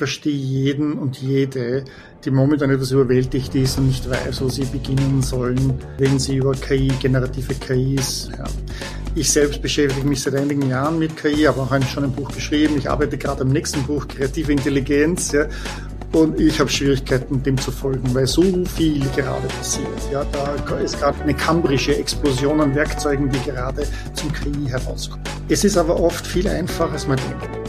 verstehe jeden und jede, die momentan etwas überwältigt ist und nicht weiß, wo sie beginnen sollen, wenn sie über KI, generative KIs. Ja. Ich selbst beschäftige mich seit einigen Jahren mit KI, habe auch schon ein Buch geschrieben. Ich arbeite gerade am nächsten Buch, Kreative Intelligenz. Ja. Und ich habe Schwierigkeiten, dem zu folgen, weil so viel gerade passiert. Ja, da ist gerade eine kambrische Explosion an Werkzeugen, die gerade zum KI herauskommen. Es ist aber oft viel einfacher, als man denkt.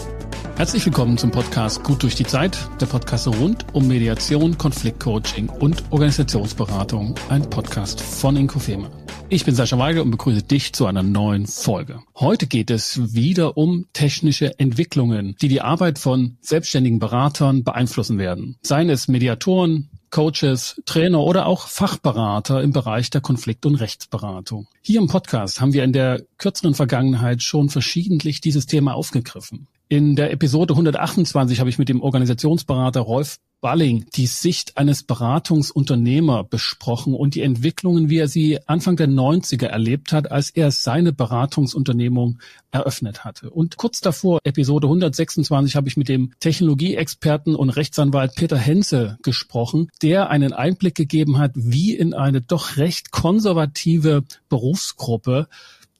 Herzlich willkommen zum Podcast Gut durch die Zeit, der Podcast rund um Mediation, Konfliktcoaching und Organisationsberatung, ein Podcast von Inkofema. Ich bin Sascha Weigel und begrüße dich zu einer neuen Folge. Heute geht es wieder um technische Entwicklungen, die die Arbeit von selbstständigen Beratern beeinflussen werden. Seien es Mediatoren, Coaches, Trainer oder auch Fachberater im Bereich der Konflikt- und Rechtsberatung. Hier im Podcast haben wir in der kürzeren Vergangenheit schon verschiedentlich dieses Thema aufgegriffen. In der Episode 128 habe ich mit dem Organisationsberater Rolf Balling die Sicht eines Beratungsunternehmer besprochen und die Entwicklungen, wie er sie Anfang der 90er erlebt hat, als er seine Beratungsunternehmung eröffnet hatte. Und kurz davor, Episode 126, habe ich mit dem Technologieexperten und Rechtsanwalt Peter Henze gesprochen, der einen Einblick gegeben hat, wie in eine doch recht konservative Berufsgruppe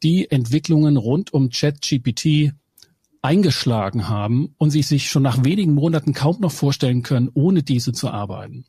die Entwicklungen rund um ChatGPT eingeschlagen haben und sie sich schon nach wenigen Monaten kaum noch vorstellen können, ohne diese zu arbeiten.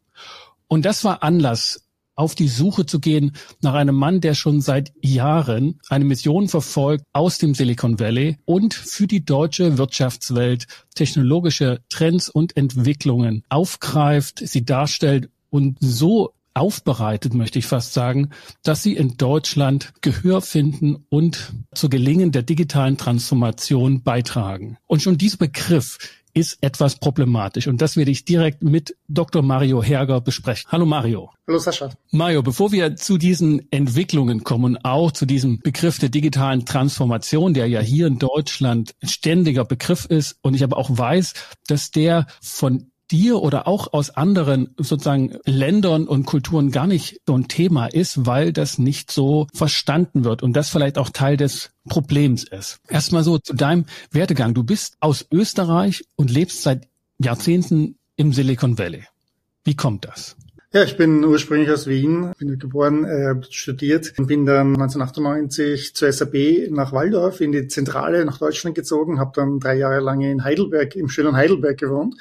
Und das war Anlass, auf die Suche zu gehen nach einem Mann, der schon seit Jahren eine Mission verfolgt aus dem Silicon Valley und für die deutsche Wirtschaftswelt technologische Trends und Entwicklungen aufgreift, sie darstellt und so aufbereitet, möchte ich fast sagen, dass sie in Deutschland Gehör finden und zu Gelingen der digitalen Transformation beitragen. Und schon dieser Begriff ist etwas problematisch. Und das werde ich direkt mit Dr. Mario Herger besprechen. Hallo Mario. Hallo Sascha. Mario, bevor wir zu diesen Entwicklungen kommen, auch zu diesem Begriff der digitalen Transformation, der ja hier in Deutschland ständiger Begriff ist und ich aber auch weiß, dass der von dir oder auch aus anderen sozusagen Ländern und Kulturen gar nicht so ein Thema ist, weil das nicht so verstanden wird und das vielleicht auch Teil des Problems ist. Erstmal so zu deinem Werdegang. Du bist aus Österreich und lebst seit Jahrzehnten im Silicon Valley. Wie kommt das? Ja, ich bin ursprünglich aus Wien, bin geboren, äh, studiert und bin dann 1998 zur SAP nach Waldorf in die Zentrale nach Deutschland gezogen, habe dann drei Jahre lang in Heidelberg, im schönen Heidelberg gewohnt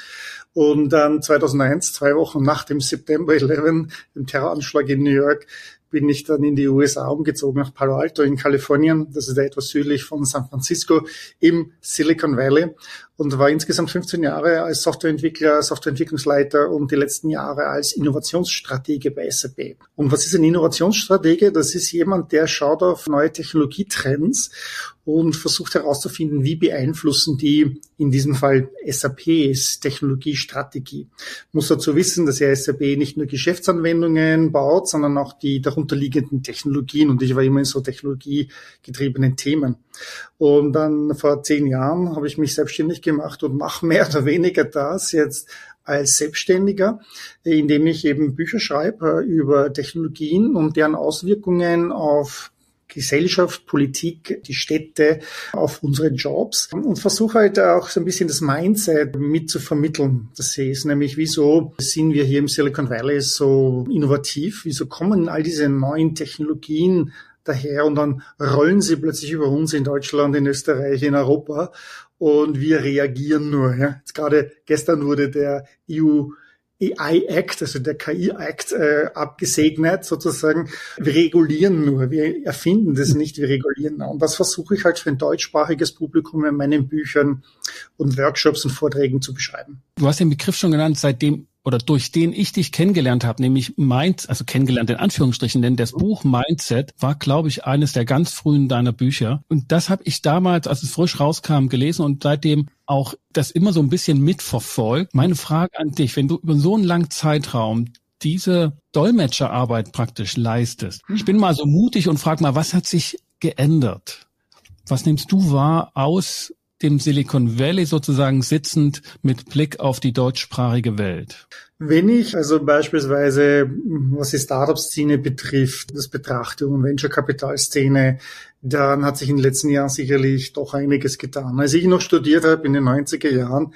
und dann 2001, zwei Wochen nach dem September 11, dem Terroranschlag in New York, bin ich dann in die USA umgezogen, nach Palo Alto in Kalifornien. Das ist etwas südlich von San Francisco im Silicon Valley und war insgesamt 15 Jahre als Softwareentwickler, Softwareentwicklungsleiter und die letzten Jahre als Innovationsstratege bei SAP. Und was ist ein Innovationsstratege? Das ist jemand, der schaut auf neue Technologietrends und versucht herauszufinden, wie beeinflussen die in diesem Fall SAPs Technologiestrategie. Muss dazu wissen, dass ja SAP nicht nur Geschäftsanwendungen baut, sondern auch die darunterliegenden Technologien. Und ich war immer in so technologiegetriebenen Themen. Und dann vor zehn Jahren habe ich mich selbstständig gemacht und mache mehr oder weniger das jetzt als Selbstständiger, indem ich eben Bücher schreibe über Technologien und deren Auswirkungen auf Gesellschaft, Politik, die Städte, auf unsere Jobs und versuche halt auch so ein bisschen das Mindset mit zu vermitteln. Das ist nämlich, wieso sind wir hier im Silicon Valley so innovativ? Wieso kommen all diese neuen Technologien daher und dann rollen sie plötzlich über uns in Deutschland, in Österreich, in Europa und wir reagieren nur. Ja. Jetzt gerade gestern wurde der EU AI Act, also der KI Act, äh, abgesegnet sozusagen. Wir regulieren nur, wir erfinden das nicht, wir regulieren. Und das versuche ich halt für ein deutschsprachiges Publikum in meinen Büchern und Workshops und Vorträgen zu beschreiben. Du hast den Begriff schon genannt, seitdem oder durch den ich dich kennengelernt habe, nämlich Mind, also kennengelernt in Anführungsstrichen, denn das Buch Mindset war, glaube ich, eines der ganz frühen deiner Bücher. Und das habe ich damals, als es frisch rauskam, gelesen und seitdem auch das immer so ein bisschen mitverfolgt. Meine Frage an dich, wenn du über so einen langen Zeitraum diese Dolmetscherarbeit praktisch leistest. Ich bin mal so mutig und frage mal, was hat sich geändert? Was nimmst du wahr aus dem Silicon Valley sozusagen sitzend mit Blick auf die deutschsprachige Welt? Wenn ich also beispielsweise, was die Startup-Szene betrifft, das betrachte und Venture-Capital-Szene, dann hat sich in den letzten Jahren sicherlich doch einiges getan. Als ich noch studiert habe in den 90er Jahren,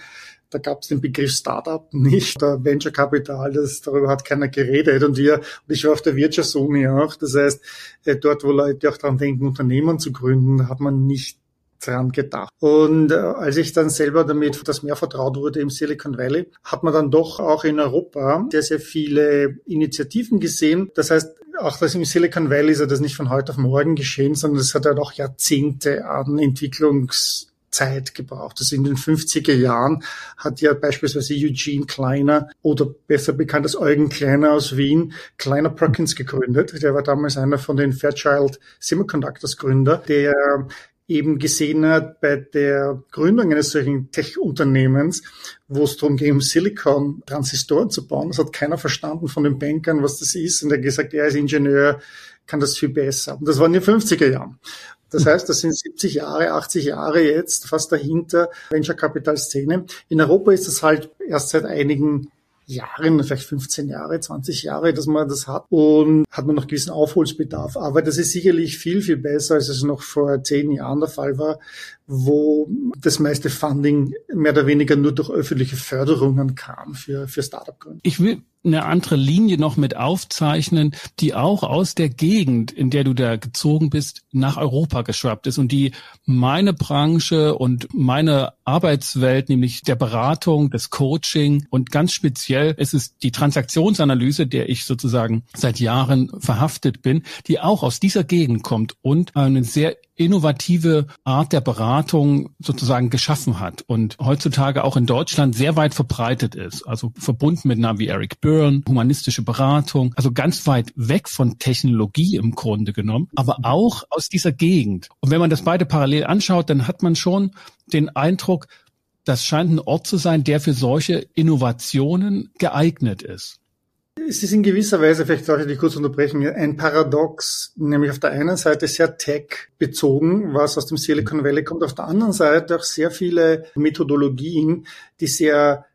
Da gab es den Begriff Startup nicht, der Venture Capital, das, darüber hat keiner geredet. Und wir, und ich war auf der Wirtschaftsuni auch, das heißt, äh, dort, wo Leute auch daran denken, Unternehmen zu gründen, hat man nicht dran gedacht. Und äh, als ich dann selber damit das mehr vertraut wurde im Silicon Valley, hat man dann doch auch in Europa sehr, sehr viele Initiativen gesehen. Das heißt, auch das im Silicon Valley ist ja das nicht von heute auf morgen geschehen, sondern es hat ja doch Jahrzehnte an Entwicklungs Zeit gebraucht. Also in den 50er Jahren hat ja beispielsweise Eugene Kleiner oder besser bekannt als Eugen Kleiner aus Wien Kleiner Perkins gegründet. Der war damals einer von den Fairchild Semiconductors Gründer, der eben gesehen hat bei der Gründung eines solchen Tech-Unternehmens, wo es darum ging, um Silicon-Transistoren zu bauen. Das hat keiner verstanden von den Bankern, was das ist. Und er hat gesagt, er als Ingenieur kann das viel besser. Und das war in den 50er Jahren. Das heißt, das sind 70 Jahre, 80 Jahre jetzt fast dahinter Venture Capital Szene. In Europa ist das halt erst seit einigen Jahren, vielleicht 15 Jahre, 20 Jahre, dass man das hat und hat man noch gewissen Aufholsbedarf. Aber das ist sicherlich viel, viel besser, als es noch vor zehn Jahren der Fall war, wo das meiste Funding mehr oder weniger nur durch öffentliche Förderungen kam für, für Startup-Gründer. Ich will eine andere Linie noch mit aufzeichnen, die auch aus der Gegend, in der du da gezogen bist, nach Europa geschwappt ist und die meine Branche und meine Arbeitswelt, nämlich der Beratung, des Coaching und ganz speziell ist es die Transaktionsanalyse, der ich sozusagen seit Jahren verhaftet bin, die auch aus dieser Gegend kommt und eine sehr innovative Art der Beratung sozusagen geschaffen hat und heutzutage auch in Deutschland sehr weit verbreitet ist. Also verbunden mit Navi Eric Byrne, humanistische Beratung, also ganz weit weg von Technologie im Grunde genommen, aber auch aus dieser Gegend. Und wenn man das beide parallel anschaut, dann hat man schon den Eindruck, das scheint ein Ort zu sein, der für solche Innovationen geeignet ist. Es ist in gewisser Weise, vielleicht darf ich dich kurz unterbrechen, ein Paradox, nämlich auf der einen Seite sehr tech-bezogen, was aus dem Silicon Valley kommt, auf der anderen Seite auch sehr viele Methodologien, die sehr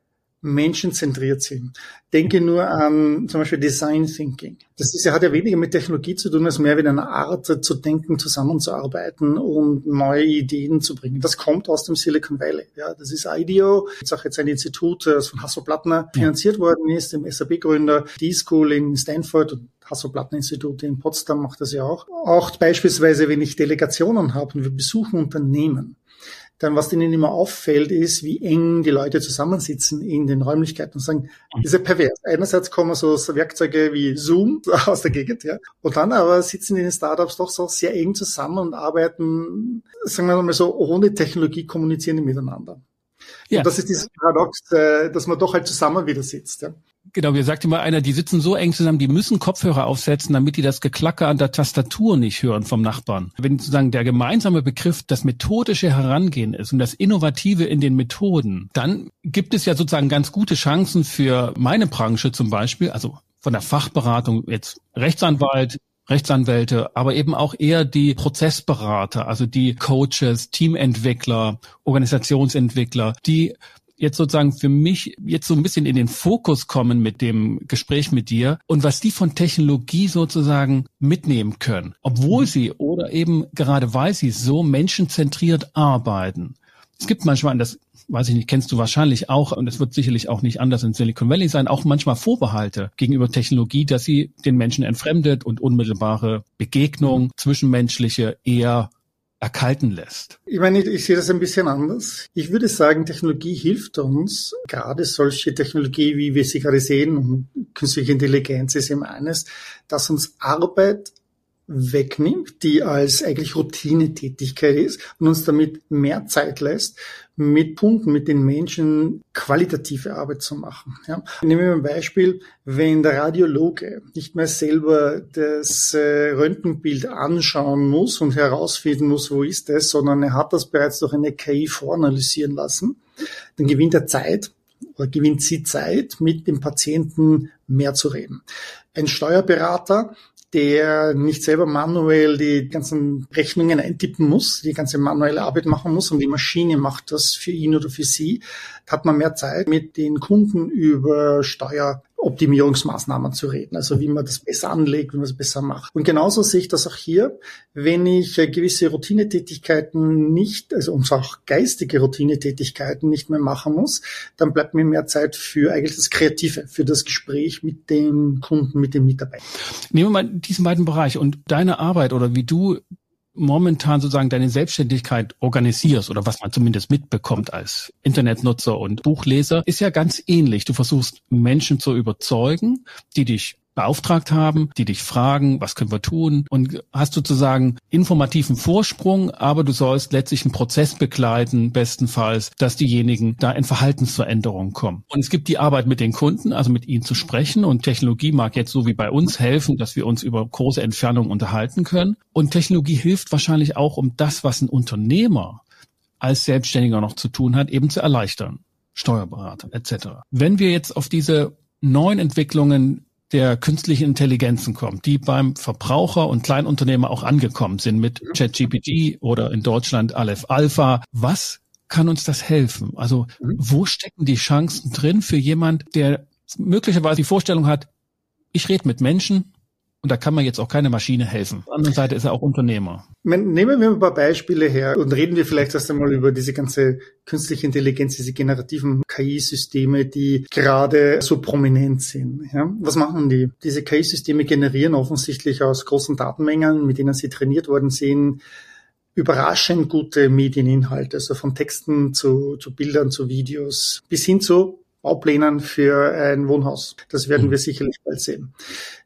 menschenzentriert sind. Denke nur an zum Beispiel Design Thinking. Das ist, hat ja weniger mit Technologie zu tun, als mehr mit einer Art zu denken, zusammenzuarbeiten und neue Ideen zu bringen. Das kommt aus dem Silicon Valley. Ja, das ist IDEO. Das ist auch jetzt ein Institut, das von Hasso Plattner finanziert worden ist, dem SAP-Gründer. D-School in Stanford und Hasso-Plattner-Institut in Potsdam macht das ja auch. Auch beispielsweise, wenn ich Delegationen habe und wir besuchen Unternehmen, dann was denen immer auffällt, ist, wie eng die Leute zusammensitzen in den Räumlichkeiten und sagen, das ist ja pervers. Einerseits kommen so Werkzeuge wie Zoom aus der Gegend, ja, und dann aber sitzen die in den Startups doch so sehr eng zusammen und arbeiten, sagen wir mal so, ohne Technologie kommunizieren miteinander. Ja. Und das ist dieses Paradox, äh, dass man doch halt zusammen wieder sitzt. Ja. Genau, wir sagte mal einer, die sitzen so eng zusammen, die müssen Kopfhörer aufsetzen, damit die das Geklacker an der Tastatur nicht hören vom Nachbarn. Wenn sozusagen der gemeinsame Begriff das methodische Herangehen ist und das Innovative in den Methoden, dann gibt es ja sozusagen ganz gute Chancen für meine Branche zum Beispiel, also von der Fachberatung jetzt Rechtsanwalt, Rechtsanwälte, aber eben auch eher die Prozessberater, also die Coaches, Teamentwickler, Organisationsentwickler, die jetzt sozusagen für mich jetzt so ein bisschen in den Fokus kommen mit dem Gespräch mit dir und was die von Technologie sozusagen mitnehmen können, obwohl sie oder eben gerade weil sie so menschenzentriert arbeiten. Es gibt manchmal, das weiß ich nicht, kennst du wahrscheinlich auch, und es wird sicherlich auch nicht anders in Silicon Valley sein, auch manchmal Vorbehalte gegenüber Technologie, dass sie den Menschen entfremdet und unmittelbare Begegnung, zwischenmenschliche eher erkalten lässt? Ich meine, ich, ich sehe das ein bisschen anders. Ich würde sagen, Technologie hilft uns, gerade solche Technologie, wie wir sie gerade sehen, und künstliche Intelligenz ist eben eines, dass uns Arbeit wegnimmt, die als eigentlich Routinetätigkeit ist und uns damit mehr Zeit lässt, mit Punkten, mit den Menschen qualitative Arbeit zu machen. Ja. Nehmen wir ein Beispiel, wenn der Radiologe nicht mehr selber das äh, Röntgenbild anschauen muss und herausfinden muss, wo ist es, sondern er hat das bereits durch eine KI voranalysieren lassen, dann gewinnt er Zeit oder gewinnt sie Zeit, mit dem Patienten mehr zu reden. Ein Steuerberater der nicht selber manuell die ganzen Rechnungen eintippen muss, die ganze manuelle Arbeit machen muss und die Maschine macht das für ihn oder für sie, da hat man mehr Zeit mit den Kunden über Steuer Optimierungsmaßnahmen zu reden, also wie man das besser anlegt, wie man es besser macht. Und genauso sehe ich das auch hier, wenn ich äh, gewisse Routinetätigkeiten nicht, also uns auch geistige Routinetätigkeiten nicht mehr machen muss, dann bleibt mir mehr Zeit für eigentlich das Kreative, für das Gespräch mit den Kunden, mit den Mitarbeitern. Nehmen wir mal diesen beiden Bereich und deine Arbeit oder wie du momentan sozusagen deine Selbstständigkeit organisierst oder was man zumindest mitbekommt als Internetnutzer und Buchleser, ist ja ganz ähnlich. Du versuchst Menschen zu überzeugen, die dich beauftragt haben, die dich fragen, was können wir tun und hast sozusagen informativen Vorsprung, aber du sollst letztlich einen Prozess begleiten, bestenfalls, dass diejenigen da in Verhaltensveränderungen kommen. Und es gibt die Arbeit mit den Kunden, also mit ihnen zu sprechen und Technologie mag jetzt so wie bei uns helfen, dass wir uns über große Entfernungen unterhalten können und Technologie hilft wahrscheinlich auch, um das, was ein Unternehmer als Selbstständiger noch zu tun hat, eben zu erleichtern. Steuerberater etc. Wenn wir jetzt auf diese neuen Entwicklungen der künstlichen Intelligenzen kommt, die beim Verbraucher und Kleinunternehmer auch angekommen sind mit ChatGPT oder in Deutschland Aleph Alpha. Was kann uns das helfen? Also mhm. wo stecken die Chancen drin für jemand, der möglicherweise die Vorstellung hat, ich rede mit Menschen, und da kann man jetzt auch keine Maschine helfen. Auf der anderen Seite ist er auch Unternehmer. Nehmen wir ein paar Beispiele her und reden wir vielleicht erst einmal über diese ganze künstliche Intelligenz, diese generativen KI-Systeme, die gerade so prominent sind. Ja, was machen die? Diese KI-Systeme generieren offensichtlich aus großen Datenmengen, mit denen sie trainiert worden sind, überraschend gute Medieninhalte, also von Texten zu, zu Bildern, zu Videos, bis hin zu Bauplänen für ein Wohnhaus. Das werden mhm. wir sicherlich bald sehen.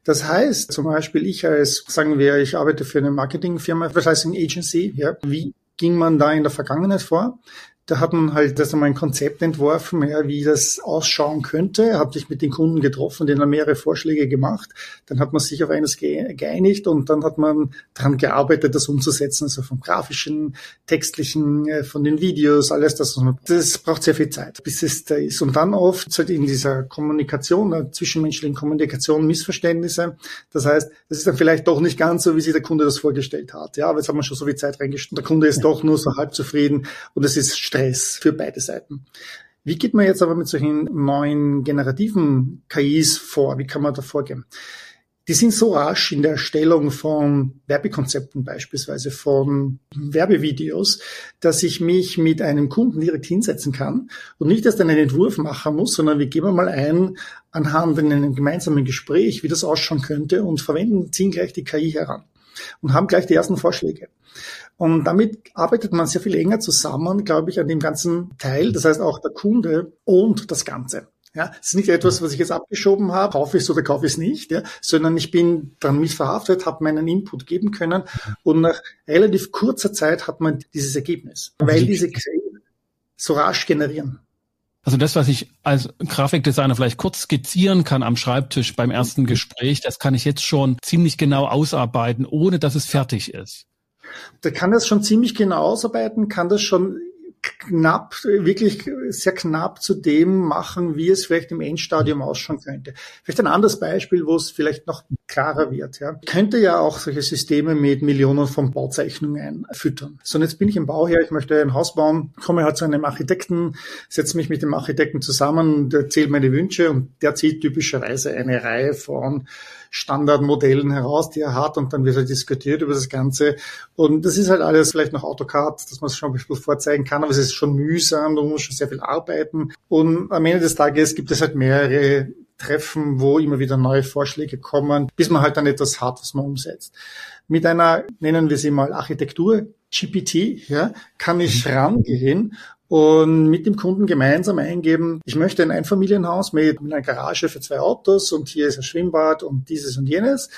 Das heißt, zum Beispiel ich als, sagen wir, ich arbeite für eine Marketingfirma, Advertising Agency, ja, wie ging man da in der Vergangenheit vor? Da hat man halt das einmal ein Konzept entworfen, ja, wie das ausschauen könnte, hat sich mit den Kunden getroffen, denen mehrere Vorschläge gemacht. Dann hat man sich auf eines geeinigt und dann hat man daran gearbeitet, das umzusetzen, also vom grafischen, textlichen, äh, von den Videos, alles das. Das braucht sehr viel Zeit, bis es da ist. Und dann oft halt in dieser Kommunikation, der zwischenmenschlichen Kommunikation Missverständnisse. Das heißt, das ist dann vielleicht doch nicht ganz so, wie sich der Kunde das vorgestellt hat. Ja, aber jetzt hat man schon so viel Zeit reingesteckt. Der Kunde ist ja. doch nur so halb zufrieden und es ist Stress für beide Seiten. Wie geht man jetzt aber mit solchen neuen generativen KIs vor? Wie kann man da vorgehen? Die sind so rasch in der Erstellung von Werbekonzepten beispielsweise, von Werbevideos, dass ich mich mit einem Kunden direkt hinsetzen kann und nicht erst einen Entwurf machen muss, sondern wir geben mal ein anhand in einem gemeinsamen Gespräch, wie das ausschauen könnte und verwenden, ziehen gleich die KI heran und haben gleich die ersten Vorschläge. Und damit arbeitet man sehr viel enger zusammen, glaube ich, an dem ganzen Teil. Das heißt, auch der Kunde und das Ganze. Ja, es ist nicht etwas, was ich jetzt abgeschoben habe, kaufe ich es oder kaufe ich es nicht, ja, sondern ich bin dann mitverhaftet, habe meinen Input geben können und nach relativ kurzer Zeit hat man dieses Ergebnis, weil diese Quellen so rasch generieren. Also das, was ich als Grafikdesigner vielleicht kurz skizzieren kann am Schreibtisch beim ersten Gespräch, das kann ich jetzt schon ziemlich genau ausarbeiten, ohne dass es fertig ist. Der kann das schon ziemlich genau ausarbeiten, kann das schon knapp, wirklich sehr knapp zu dem machen, wie es vielleicht im Endstadium ausschauen könnte. Vielleicht ein anderes Beispiel, wo es vielleicht noch klarer wird. Ja. Ich könnte ja auch solche Systeme mit Millionen von Bauzeichnungen füttern. So, und jetzt bin ich im Bauherr, ich möchte ein Haus bauen, komme halt zu einem Architekten, setze mich mit dem Architekten zusammen, der erzählt meine Wünsche und der zieht typischerweise eine Reihe von Standardmodellen heraus, die er hat und dann wird er diskutiert über das Ganze. Und das ist halt alles vielleicht noch AutoCAD, dass man es schon ein bisschen vorzeigen kann, aber es ist schon mühsam, du musst schon sehr viel arbeiten. Und am Ende des Tages gibt es halt mehrere Treffen, wo immer wieder neue Vorschläge kommen, bis man halt dann etwas hat, was man umsetzt. Mit einer, nennen wir sie mal Architektur, GPT, ja, kann ich rangehen und mit dem Kunden gemeinsam eingeben, ich möchte ein Einfamilienhaus mit einer Garage für zwei Autos und hier ist ein Schwimmbad und dieses und jenes.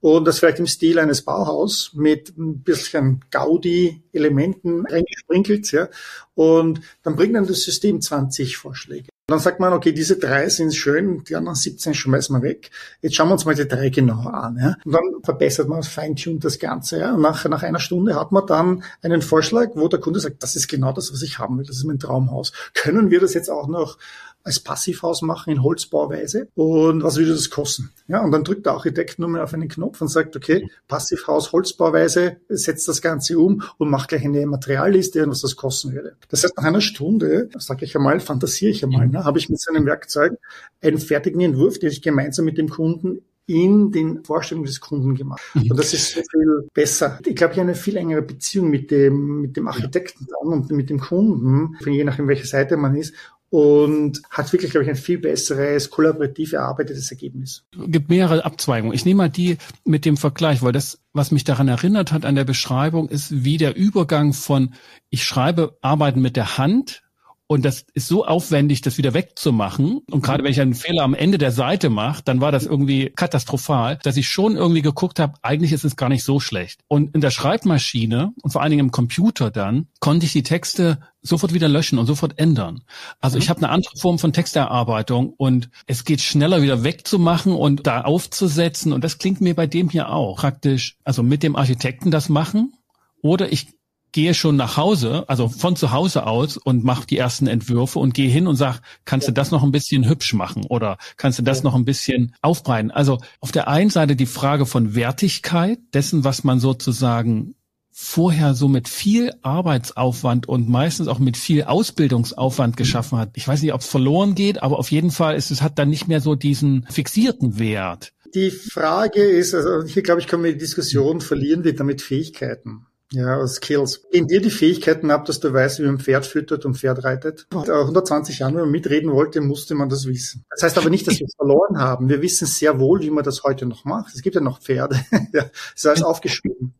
Und das vielleicht im Stil eines Bauhaus mit ein bisschen Gaudi-Elementen eingesprinkelt, ja. Und dann bringt dann das System 20 Vorschläge. Dann sagt man, okay, diese drei sind schön, die anderen 17 schmeißen wir weg. Jetzt schauen wir uns mal die drei genauer an. Ja? Und dann verbessert man, feintuned das Ganze. Ja? Und nach, nach einer Stunde hat man dann einen Vorschlag, wo der Kunde sagt, das ist genau das, was ich haben will. Das ist mein Traumhaus. Können wir das jetzt auch noch als Passivhaus machen in Holzbauweise und was würde das kosten? Ja, und dann drückt der Architekt nur mal auf einen Knopf und sagt, okay, Passivhaus, Holzbauweise, setzt das Ganze um und macht gleich eine Materialliste und was das kosten würde. Das heißt, nach einer Stunde, sage ich einmal, fantasiere ich einmal, ne, habe ich mit seinem Werkzeug einen fertigen Entwurf, den ich gemeinsam mit dem Kunden in den Vorstellungen des Kunden gemacht. Mhm. Und das ist so viel besser. Ich glaube, ich habe eine viel engere Beziehung mit dem, mit dem Architekten dann und mit dem Kunden, je nachdem, welche Seite man ist und hat wirklich, glaube ich, ein viel besseres, kollaborativ erarbeitetes Ergebnis. Es gibt mehrere Abzweigungen. Ich nehme mal die mit dem Vergleich, weil das, was mich daran erinnert hat an der Beschreibung, ist wie der Übergang von ich schreibe Arbeiten mit der Hand und das ist so aufwendig, das wieder wegzumachen. Und gerade wenn ich einen Fehler am Ende der Seite mache, dann war das irgendwie katastrophal, dass ich schon irgendwie geguckt habe, eigentlich ist es gar nicht so schlecht. Und in der Schreibmaschine und vor allen Dingen im Computer dann konnte ich die Texte sofort wieder löschen und sofort ändern. Also ich mhm. habe eine andere Form von Texterarbeitung und es geht schneller wieder wegzumachen und da aufzusetzen. Und das klingt mir bei dem hier auch praktisch. Also mit dem Architekten das machen oder ich gehe schon nach Hause, also von zu Hause aus und mache die ersten Entwürfe und gehe hin und sag, kannst du das noch ein bisschen hübsch machen oder kannst du das noch ein bisschen aufbreiten? Also auf der einen Seite die Frage von Wertigkeit dessen, was man sozusagen vorher so mit viel Arbeitsaufwand und meistens auch mit viel Ausbildungsaufwand geschaffen hat. Ich weiß nicht, ob es verloren geht, aber auf jeden Fall ist es hat dann nicht mehr so diesen fixierten Wert. Die Frage ist, also hier glaube ich, können wir die Diskussion verlieren wir damit Fähigkeiten. Ja, Skills. In dir die Fähigkeiten ab, dass du weißt, wie man Pferd füttert und Pferd reitet. Und 120 Jahren, wenn man mitreden wollte, musste man das wissen. Das heißt aber nicht, dass wir es verloren haben. Wir wissen sehr wohl, wie man das heute noch macht. Es gibt ja noch Pferde. ja, ist alles aufgeschrieben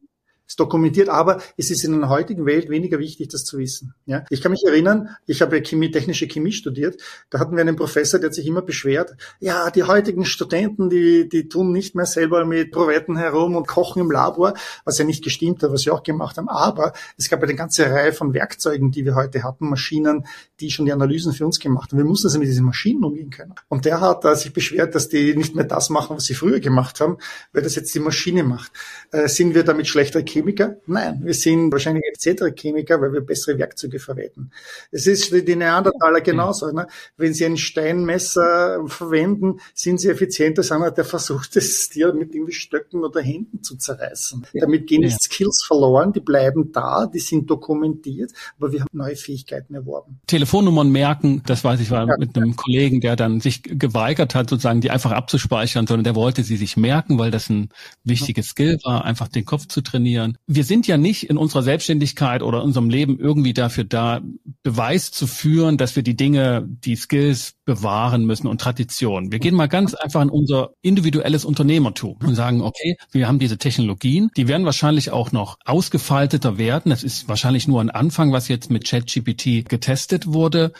ist dokumentiert, aber es ist in der heutigen Welt weniger wichtig, das zu wissen. Ja, ich kann mich erinnern, ich habe Chemie, technische Chemie studiert. Da hatten wir einen Professor, der hat sich immer beschwert. Ja, die heutigen Studenten, die, die tun nicht mehr selber mit Provetten herum und kochen im Labor, was ja nicht gestimmt hat, was sie auch gemacht haben. Aber es gab eine ganze Reihe von Werkzeugen, die wir heute hatten, Maschinen, die schon die Analysen für uns gemacht haben. Wir mussten also mit diesen Maschinen umgehen können. Und der hat uh, sich beschwert, dass die nicht mehr das machen, was sie früher gemacht haben, weil das jetzt die Maschine macht. Äh, sind wir damit schlechter Chemiker? Nein, wir sind wahrscheinlich effizientere Chemiker, weil wir bessere Werkzeuge verwenden. Es ist für die Neandertaler genauso. Ne? Wenn sie ein Steinmesser verwenden, sind sie effizienter als einer, der versucht, das Tier mit irgendwie Stöcken oder Händen zu zerreißen. Ja. Damit gehen nicht Skills verloren, die bleiben da, die sind dokumentiert, aber wir haben neue Fähigkeiten erworben. Telefonnummern merken, das weiß ich, war ja. mit einem Kollegen, der dann sich geweigert hat, sozusagen die einfach abzuspeichern, sondern der wollte sie sich merken, weil das ein wichtiges Skill war, einfach den Kopf zu trainieren. Wir sind ja nicht in unserer Selbstständigkeit oder unserem Leben irgendwie dafür da, Beweis zu führen, dass wir die Dinge, die Skills bewahren müssen und Tradition. Wir gehen mal ganz einfach in unser individuelles Unternehmertum und sagen, okay, wir haben diese Technologien, die werden wahrscheinlich auch noch ausgefalteter werden. Das ist wahrscheinlich nur ein Anfang, was jetzt mit ChatGPT getestet wurde.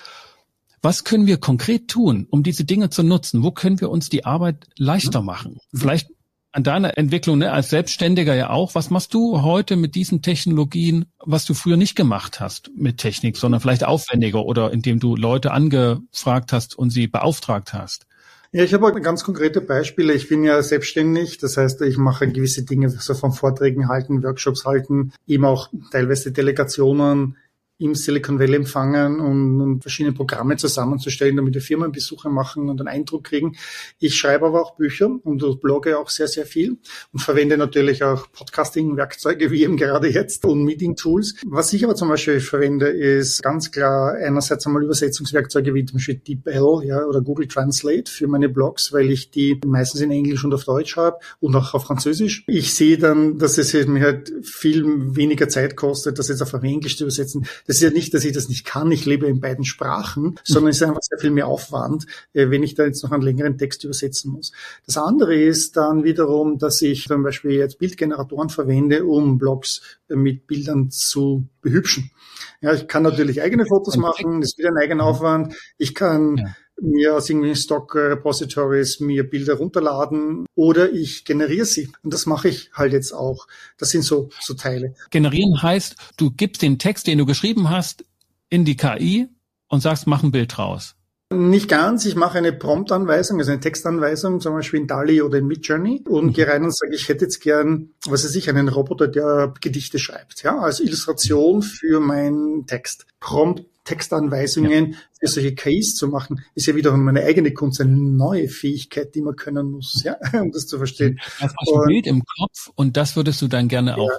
Was können wir konkret tun, um diese Dinge zu nutzen? Wo können wir uns die Arbeit leichter machen? Vielleicht an deiner Entwicklung ne, als Selbstständiger ja auch. Was machst du heute mit diesen Technologien, was du früher nicht gemacht hast mit Technik, sondern vielleicht aufwendiger oder indem du Leute angefragt hast und sie beauftragt hast? Ja, ich habe ganz konkrete Beispiele. Ich bin ja selbstständig, das heißt, ich mache gewisse Dinge, so von Vorträgen halten, Workshops halten, eben auch teilweise Delegationen im Silicon Valley empfangen und, und verschiedene Programme zusammenzustellen, damit wir Firmenbesuche machen und einen Eindruck kriegen. Ich schreibe aber auch Bücher und blogge auch sehr, sehr viel und verwende natürlich auch Podcasting-Werkzeuge wie eben gerade jetzt und Meeting-Tools. Was ich aber zum Beispiel verwende, ist ganz klar einerseits einmal Übersetzungswerkzeuge wie zum Beispiel DeepL ja, oder Google Translate für meine Blogs, weil ich die meistens in Englisch und auf Deutsch habe und auch auf Französisch. Ich sehe dann, dass es mir halt viel weniger Zeit kostet, das jetzt auf Englisch zu übersetzen das ist ja nicht, dass ich das nicht kann, ich lebe in beiden Sprachen, sondern es ist einfach sehr viel mehr Aufwand, äh, wenn ich da jetzt noch einen längeren Text übersetzen muss. Das andere ist dann wiederum, dass ich zum Beispiel jetzt Bildgeneratoren verwende, um Blogs äh, mit Bildern zu behübschen. Ja, ich kann natürlich eigene Fotos machen, das ist wieder ein eigener Aufwand. Ich kann mir aus irgendwelchen Stock-Repositories mir Bilder runterladen oder ich generiere sie. Und das mache ich halt jetzt auch. Das sind so, so Teile. Generieren heißt, du gibst den Text, den du geschrieben hast, in die KI und sagst, mach ein Bild draus. Nicht ganz. Ich mache eine Prompt-Anweisung, also eine Textanweisung, zum Beispiel in DALI oder in Midjourney und mhm. gehe rein und sage, ich hätte jetzt gern, was weiß ich, einen Roboter, der Gedichte schreibt, ja, als Illustration für meinen Text. Prompt Textanweisungen ja. für solche KIs zu machen, ist ja wiederum meine eigene Kunst, eine neue Fähigkeit, die man können muss, ja, um das zu verstehen. Du hast ein Bild im Kopf und das würdest du dann gerne auch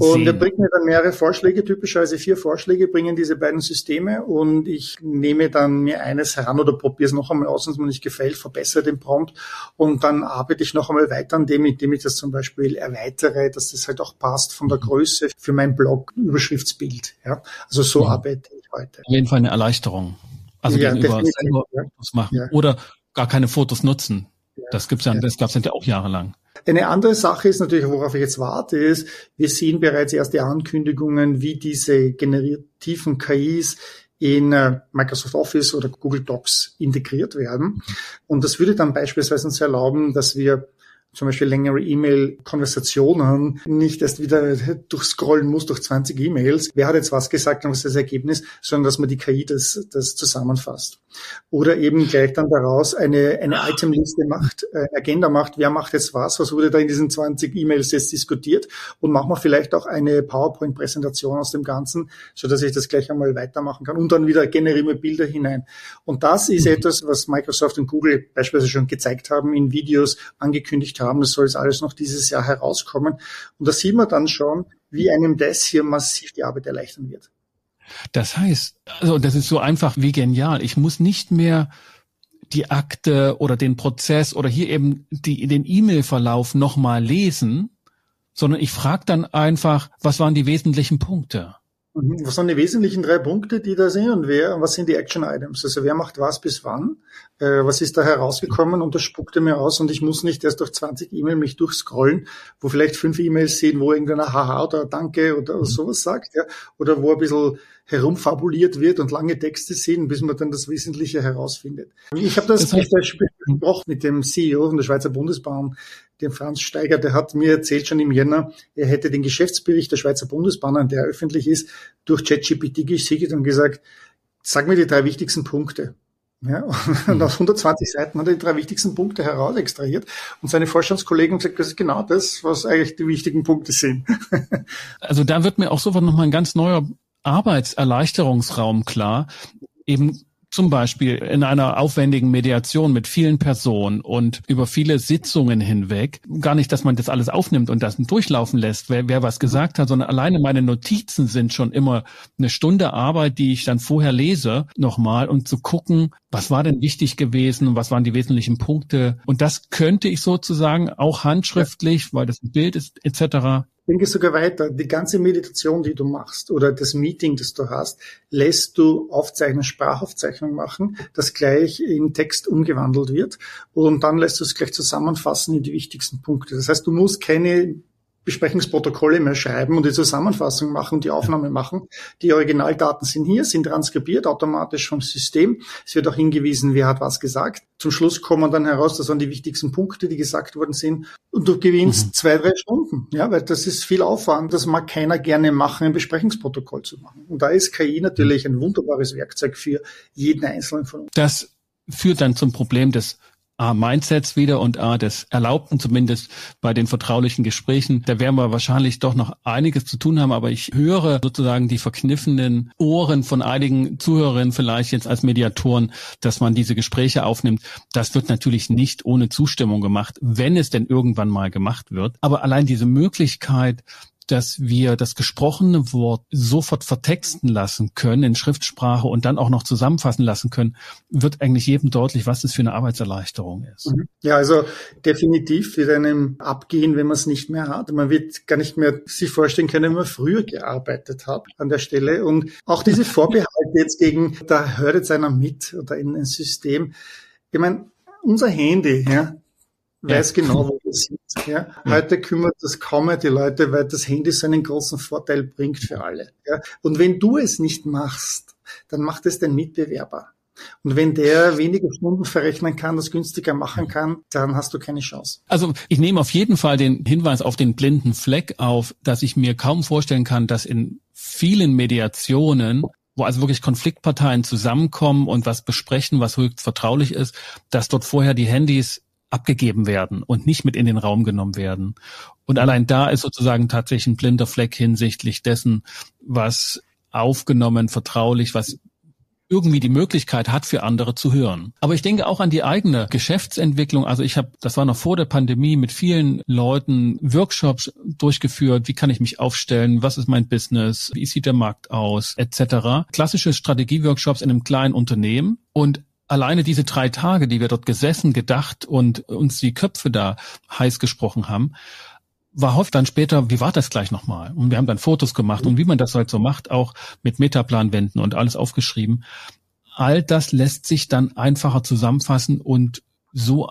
und er bringt mir dann mehrere Vorschläge, typischerweise vier Vorschläge bringen diese beiden Systeme und ich nehme dann mir eines heran oder probiere es noch einmal aus, wenn es mir nicht gefällt, verbessere den Prompt und dann arbeite ich noch einmal weiter an dem, indem ich das zum Beispiel erweitere, dass das halt auch passt von der Größe für mein Blog, Überschriftsbild. Ja? Also so ja. arbeite ich heute. Auf jeden Fall eine Erleichterung. Also ja, gegenüber selber ja. Fotos machen ja. oder gar keine Fotos nutzen. Das gibt's ja, das gab's ja auch jahrelang. Eine andere Sache ist natürlich, worauf ich jetzt warte, ist, wir sehen bereits erste Ankündigungen, wie diese generativen KIs in äh, Microsoft Office oder Google Docs integriert werden. Und das würde dann beispielsweise uns erlauben, dass wir zum Beispiel längere E-Mail-Konversationen nicht erst wieder durchscrollen muss durch 20 E-Mails. Wer hat jetzt was gesagt und was ist das Ergebnis, sondern dass man die KI das, das zusammenfasst. Oder eben gleich dann daraus eine, eine Itemliste macht, äh, Agenda macht, wer macht jetzt was, was wurde da in diesen 20 E-Mails jetzt diskutiert und machen wir vielleicht auch eine PowerPoint-Präsentation aus dem Ganzen, so dass ich das gleich einmal weitermachen kann und dann wieder generiere Bilder hinein. Und das ist mhm. etwas, was Microsoft und Google beispielsweise schon gezeigt haben, in Videos angekündigt haben. Das soll jetzt alles noch dieses Jahr herauskommen. Und da sieht man dann schon, wie einem das hier massiv die Arbeit erleichtern wird. Das heißt, also das ist so einfach wie genial. Ich muss nicht mehr die Akte oder den Prozess oder hier eben die, den E-Mail-Verlauf nochmal lesen, sondern ich frage dann einfach, was waren die wesentlichen Punkte? Mhm. Was sind die wesentlichen drei Punkte, die da sind und wer, was sind die Action Items? Also wer macht was bis wann? Äh, was ist da herausgekommen? Und das spuckte mir aus und ich muss nicht erst durch 20 E-Mail mich durchscrollen, wo vielleicht fünf E-Mails sehen, wo irgendeiner Haha oder Danke oder mhm. sowas sagt, ja, oder wo ein bisschen herumfabuliert wird und lange Texte sind, bis man dann das Wesentliche herausfindet. Ich habe das, das heißt, besprochen mit dem CEO von der Schweizer Bundesbahn, dem Franz Steiger, der hat mir erzählt schon im Jänner, er hätte den Geschäftsbericht der Schweizer Bundesbahn, der öffentlich ist, durch ChatGPT gesiegt und gesagt, sag mir die drei wichtigsten Punkte. Ja, und aus 120 Seiten hat er die drei wichtigsten Punkte heraus extrahiert und seine Vorstandskollegen gesagt, das ist genau das, was eigentlich die wichtigen Punkte sind. Also da wird mir auch sofort nochmal ein ganz neuer Arbeitserleichterungsraum klar, eben zum Beispiel in einer aufwendigen Mediation mit vielen Personen und über viele Sitzungen hinweg, gar nicht, dass man das alles aufnimmt und das durchlaufen lässt, wer, wer was gesagt hat, sondern alleine meine Notizen sind schon immer eine Stunde Arbeit, die ich dann vorher lese, nochmal, um zu gucken, was war denn wichtig gewesen, was waren die wesentlichen Punkte. Und das könnte ich sozusagen auch handschriftlich, weil das ein Bild ist, etc denke sogar weiter. Die ganze Meditation, die du machst oder das Meeting, das du hast, lässt du Aufzeichnen, Sprachaufzeichnung machen, das gleich in Text umgewandelt wird und dann lässt du es gleich zusammenfassen in die wichtigsten Punkte. Das heißt, du musst keine Besprechungsprotokolle mehr schreiben und die Zusammenfassung machen, die Aufnahme machen. Die Originaldaten sind hier, sind transkribiert automatisch vom System. Es wird auch hingewiesen, wer hat was gesagt. Zum Schluss kommen dann heraus, das waren die wichtigsten Punkte, die gesagt worden sind. Und du gewinnst mhm. zwei, drei Stunden. Ja, weil das ist viel Aufwand. Das mag keiner gerne machen, ein Besprechungsprotokoll zu machen. Und da ist KI natürlich ein wunderbares Werkzeug für jeden Einzelnen von uns. Das führt dann zum Problem des A, Mindsets wieder und A, des Erlaubten, zumindest bei den vertraulichen Gesprächen. Da werden wir wahrscheinlich doch noch einiges zu tun haben, aber ich höre sozusagen die verkniffenen Ohren von einigen Zuhörerinnen vielleicht jetzt als Mediatoren, dass man diese Gespräche aufnimmt. Das wird natürlich nicht ohne Zustimmung gemacht, wenn es denn irgendwann mal gemacht wird. Aber allein diese Möglichkeit, dass wir das gesprochene Wort sofort vertexten lassen können in Schriftsprache und dann auch noch zusammenfassen lassen können, wird eigentlich jedem deutlich, was das für eine Arbeitserleichterung ist. Mhm. Ja, also definitiv wird einem abgehen, wenn man es nicht mehr hat. Man wird gar nicht mehr sich vorstellen können, wie man früher gearbeitet hat an der Stelle. Und auch diese Vorbehalte jetzt gegen, da hört jetzt einer mit oder in ein System. Ich meine, unser Handy, ja, weiß ja. genau, wo wir sind. Ja. Heute kümmert das kaum mehr die Leute, weil das Handy so einen großen Vorteil bringt für alle. Ja. Und wenn du es nicht machst, dann macht es dein Mitbewerber. Und wenn der weniger Stunden verrechnen kann, das günstiger machen kann, dann hast du keine Chance. Also ich nehme auf jeden Fall den Hinweis auf den blinden Fleck auf, dass ich mir kaum vorstellen kann, dass in vielen Mediationen wo also wirklich Konfliktparteien zusammenkommen und was besprechen, was höchst vertraulich ist, dass dort vorher die Handys abgegeben werden und nicht mit in den Raum genommen werden. Und allein da ist sozusagen tatsächlich ein blinder Fleck hinsichtlich dessen, was aufgenommen, vertraulich, was irgendwie die Möglichkeit hat, für andere zu hören. Aber ich denke auch an die eigene Geschäftsentwicklung. Also ich habe, das war noch vor der Pandemie, mit vielen Leuten Workshops durchgeführt. Wie kann ich mich aufstellen? Was ist mein Business? Wie sieht der Markt aus? Etc. Klassische Strategieworkshops in einem kleinen Unternehmen. Und alleine diese drei Tage, die wir dort gesessen, gedacht und uns die Köpfe da heiß gesprochen haben, war hofft dann später, wie war das gleich nochmal? Und wir haben dann Fotos gemacht und wie man das halt so macht, auch mit Metaplanwänden und alles aufgeschrieben. All das lässt sich dann einfacher zusammenfassen und so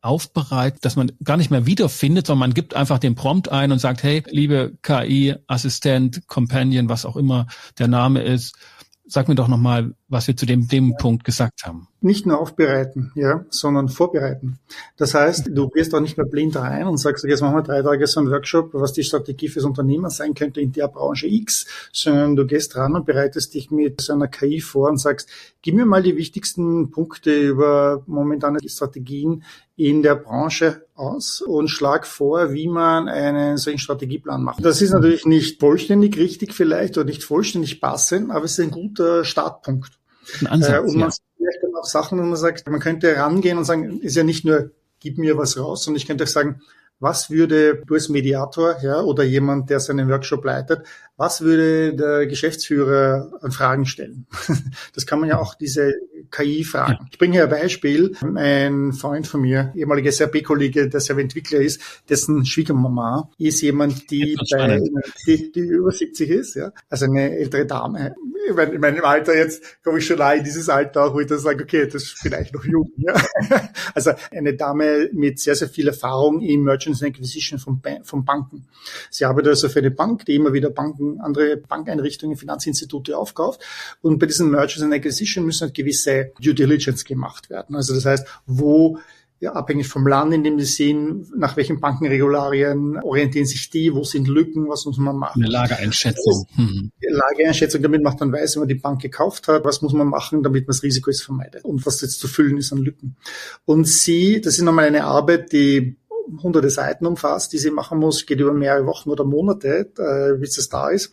aufbereitet, dass man gar nicht mehr wiederfindet, sondern man gibt einfach den Prompt ein und sagt, hey, liebe KI, Assistent, Companion, was auch immer der Name ist, sag mir doch nochmal, was wir zu dem, dem Punkt gesagt haben. Nicht nur aufbereiten, ja, sondern vorbereiten. Das heißt, du gehst auch nicht mehr blind rein und sagst, jetzt machen wir drei Tage so einen Workshop, was die Strategie fürs Unternehmen sein könnte in der Branche X, sondern du gehst ran und bereitest dich mit so einer KI vor und sagst, gib mir mal die wichtigsten Punkte über momentane Strategien in der Branche aus und schlag vor, wie man einen solchen Strategieplan macht. Das ist natürlich nicht vollständig richtig vielleicht oder nicht vollständig passend, aber es ist ein guter Startpunkt. Ein Ansatz, äh, und man ja. vielleicht dann auch Sachen, wo man sagt, man könnte rangehen und sagen, ist ja nicht nur, gib mir was raus, sondern ich könnte auch sagen, was würde du als Mediator ja, oder jemand, der seinen Workshop leitet, was würde der Geschäftsführer an Fragen stellen? Das kann man ja auch diese KI fragen. Ich bringe hier ein Beispiel. Ein Freund von mir, ehemaliger SRP-Kollege, der selber Entwickler ist, dessen Schwiegermama ist jemand, die, bei, die, die über 70 ist, ja, also eine ältere Dame. In meinem Alter jetzt komme ich schon in dieses Alter auch, wo ich dann sage, okay, das ist vielleicht noch jung. Ja. Also eine Dame mit sehr, sehr viel Erfahrung im Merchants Acquisition von, von Banken. Sie arbeitet also für eine Bank, die immer wieder Banken, andere Bankeinrichtungen, Finanzinstitute aufkauft. Und bei diesen Mergers and Acquisition müssen halt gewisse Due Diligence gemacht werden. Also das heißt, wo ja, abhängig vom Land, in dem sie sind, nach welchen Bankenregularien orientieren sich die, wo sind Lücken, was muss man machen. Eine Lageeinschätzung. Mhm. Lageeinschätzung, damit man dann weiß, wenn man die Bank gekauft hat, was muss man machen, damit man das Risiko ist vermeidet und was jetzt zu füllen ist an Lücken. Und sie, das ist nochmal eine Arbeit, die hunderte Seiten umfasst, die sie machen muss, geht über mehrere Wochen oder Monate, äh, bis es da ist.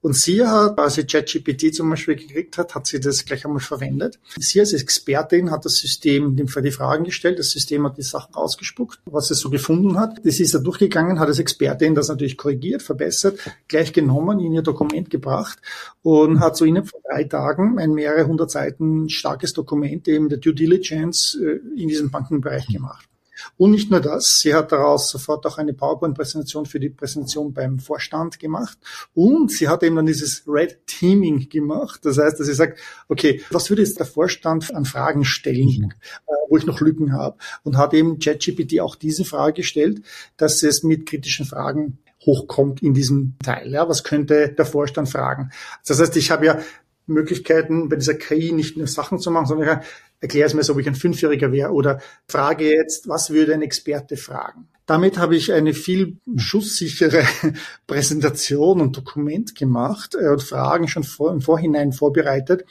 Und sie hat, als sie ChatGPT zum Beispiel gekriegt hat, hat sie das gleich einmal verwendet. Sie als Expertin hat das System die Fragen gestellt. Das System hat die Sachen ausgespuckt, was es so gefunden hat. Das ist da durchgegangen, hat als Expertin das natürlich korrigiert, verbessert, gleich genommen, in ihr Dokument gebracht und hat so innerhalb von drei Tagen ein mehrere hundert Seiten starkes Dokument eben der Due Diligence äh, in diesem Bankenbereich gemacht. Und nicht nur das, sie hat daraus sofort auch eine PowerPoint-Präsentation für die Präsentation beim Vorstand gemacht. Und sie hat eben dann dieses Red Teaming gemacht. Das heißt, dass sie sagt, okay, was würde jetzt der Vorstand an Fragen stellen, mhm. äh, wo ich noch Lücken habe? Und hat eben ChatGPT auch diese Frage gestellt, dass es mit kritischen Fragen hochkommt in diesem Teil. Ja, was könnte der Vorstand fragen? Das heißt, ich habe ja Möglichkeiten, bei dieser KI nicht nur Sachen zu machen, sondern erkläre es mir so, ob ich ein Fünfjähriger wäre oder frage jetzt, was würde ein Experte fragen? Damit habe ich eine viel schusssichere Präsentation und Dokument gemacht äh, und Fragen schon vor, im Vorhinein vorbereitet,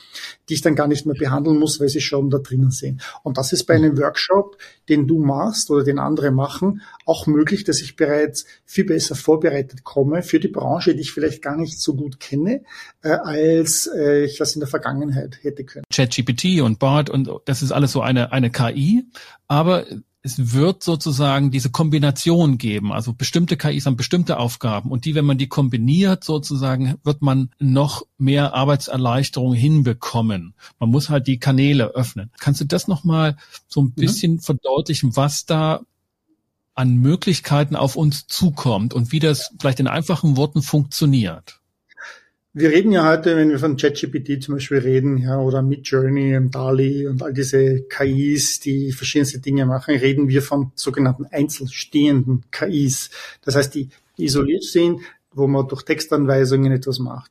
die ich dann gar nicht mehr behandeln muss, weil sie schon da drinnen sind. Und das ist bei einem Workshop, den du machst oder den andere machen, auch möglich, dass ich bereits viel besser vorbereitet komme für die Branche, die ich vielleicht gar nicht so gut kenne, äh, als äh, ich das in der Vergangenheit hätte können. ChatGPT und Bart und das ist alles so eine, eine KI, aber es wird sozusagen diese Kombination geben. Also bestimmte KIs haben bestimmte Aufgaben und die, wenn man die kombiniert, sozusagen, wird man noch mehr Arbeitserleichterung hinbekommen. Man muss halt die Kanäle öffnen. Kannst du das nochmal so ein mhm. bisschen mhm. verdeutlichen, was da an Möglichkeiten auf uns zukommt und wie das vielleicht in einfachen Worten funktioniert? Wir reden ja heute, wenn wir von ChatGPT zum Beispiel reden, ja, oder Midjourney und DALI und all diese KIs, die verschiedenste Dinge machen, reden wir von sogenannten einzelstehenden KIs. Das heißt, die isoliert sind, wo man durch Textanweisungen etwas macht.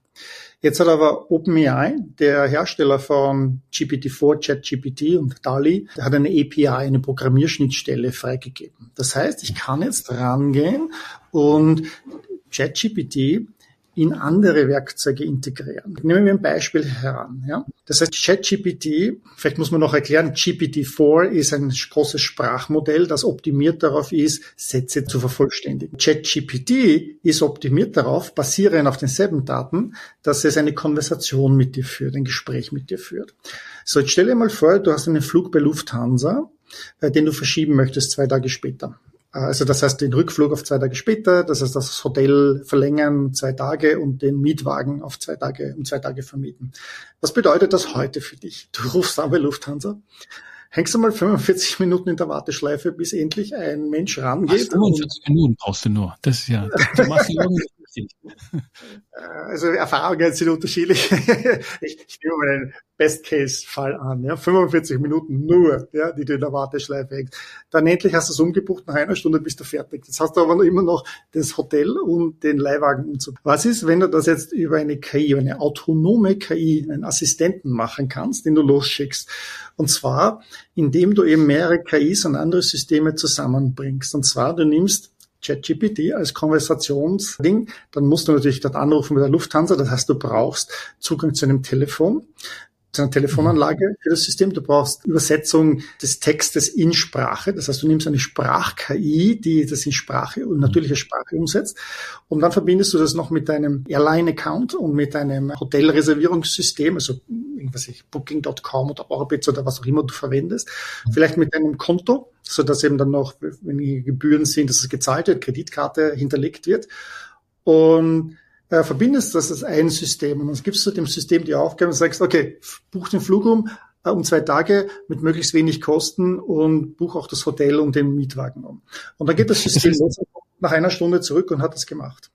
Jetzt hat aber OpenAI, der Hersteller von GPT-4, ChatGPT und DALI, der hat eine API, eine Programmierschnittstelle freigegeben. Das heißt, ich kann jetzt rangehen und ChatGPT in andere Werkzeuge integrieren. Nehmen wir ein Beispiel heran. Ja? Das heißt, ChatGPT, vielleicht muss man noch erklären, GPT-4 ist ein großes Sprachmodell, das optimiert darauf ist, Sätze zu vervollständigen. ChatGPT ist optimiert darauf, basierend auf denselben Daten, dass es eine Konversation mit dir führt, ein Gespräch mit dir führt. So, jetzt stell dir mal vor, du hast einen Flug bei Lufthansa, äh, den du verschieben möchtest zwei Tage später. Also das heißt den Rückflug auf zwei Tage später, das heißt das Hotel verlängern zwei Tage und den Mietwagen auf zwei Tage, um zwei Tage vermieten. Was bedeutet das heute für dich? Du rufst an bei Lufthansa, hängst du mal 45 Minuten in der Warteschleife, bis endlich ein Mensch rangeht. 45 Minuten brauchst du nur. Das ist ja, du machst Äh, also Erfahrungen sind unterschiedlich. ich, ich nehme mal einen Best-Case-Fall an. Ja, 45 Minuten nur, ja, die du in der Warteschleife hängst. Dann endlich hast du es umgebucht, nach einer Stunde bist du fertig. Jetzt hast du aber immer noch das Hotel und den Leihwagen so. Was ist, wenn du das jetzt über eine KI, eine autonome KI, einen Assistenten machen kannst, den du losschickst? Und zwar, indem du eben mehrere KIs und andere Systeme zusammenbringst. Und zwar, du nimmst ChatGPT als Konversationsding, dann musst du natürlich dort anrufen mit der Lufthansa. Das heißt, du brauchst Zugang zu einem Telefon zu einer Telefonanlage für das System. Du brauchst Übersetzung des Textes in Sprache. Das heißt, du nimmst eine Sprach-KI, die das in Sprache, in natürliche Sprache umsetzt. Und dann verbindest du das noch mit deinem Airline-Account und mit deinem Hotelreservierungssystem, also irgendwas ich, Booking.com oder Orbitz oder was auch immer du verwendest. Vielleicht mit deinem Konto, so dass eben dann noch, wenn die Gebühren sind, dass es gezahlt wird, Kreditkarte hinterlegt wird. Und äh, verbindest das als ein System und dann gibst du dem System die Aufgabe und sagst, okay, buch den Flug um, äh, um zwei Tage mit möglichst wenig Kosten und buch auch das Hotel und den Mietwagen um. Und dann geht das System los nach einer Stunde zurück und hat das gemacht.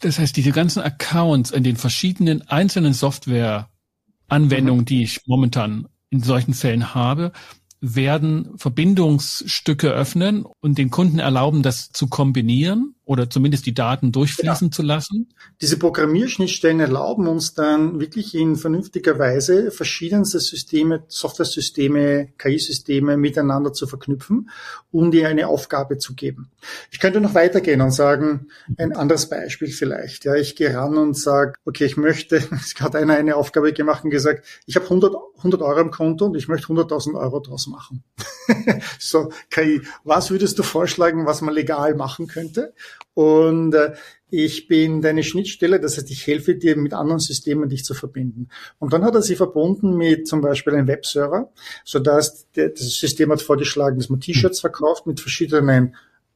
Das heißt, diese ganzen Accounts in den verschiedenen einzelnen Software-Anwendungen, mhm. die ich momentan in solchen Fällen habe, werden Verbindungsstücke öffnen und den Kunden erlauben, das zu kombinieren oder zumindest die Daten durchfließen ja. zu lassen? Diese Programmierschnittstellen erlauben uns dann wirklich in vernünftiger Weise verschiedenste Systeme, Software-Systeme, KI-Systeme miteinander zu verknüpfen und um ihr eine Aufgabe zu geben. Ich könnte noch weitergehen und sagen, ein anderes Beispiel vielleicht. Ja, ich gehe ran und sage, okay, ich möchte, es hat einer eine Aufgabe gemacht und gesagt, ich habe 100, 100 Euro im Konto und ich möchte 100.000 Euro draus machen. so, KI, was würdest du vorschlagen, was man legal machen könnte? Und äh, ich bin deine Schnittstelle, das heißt, ich helfe dir mit anderen Systemen dich zu verbinden. Und dann hat er sie verbunden mit zum Beispiel einem Webserver, so dass das System hat vorgeschlagen, dass man T-Shirts verkauft mit verschiedenen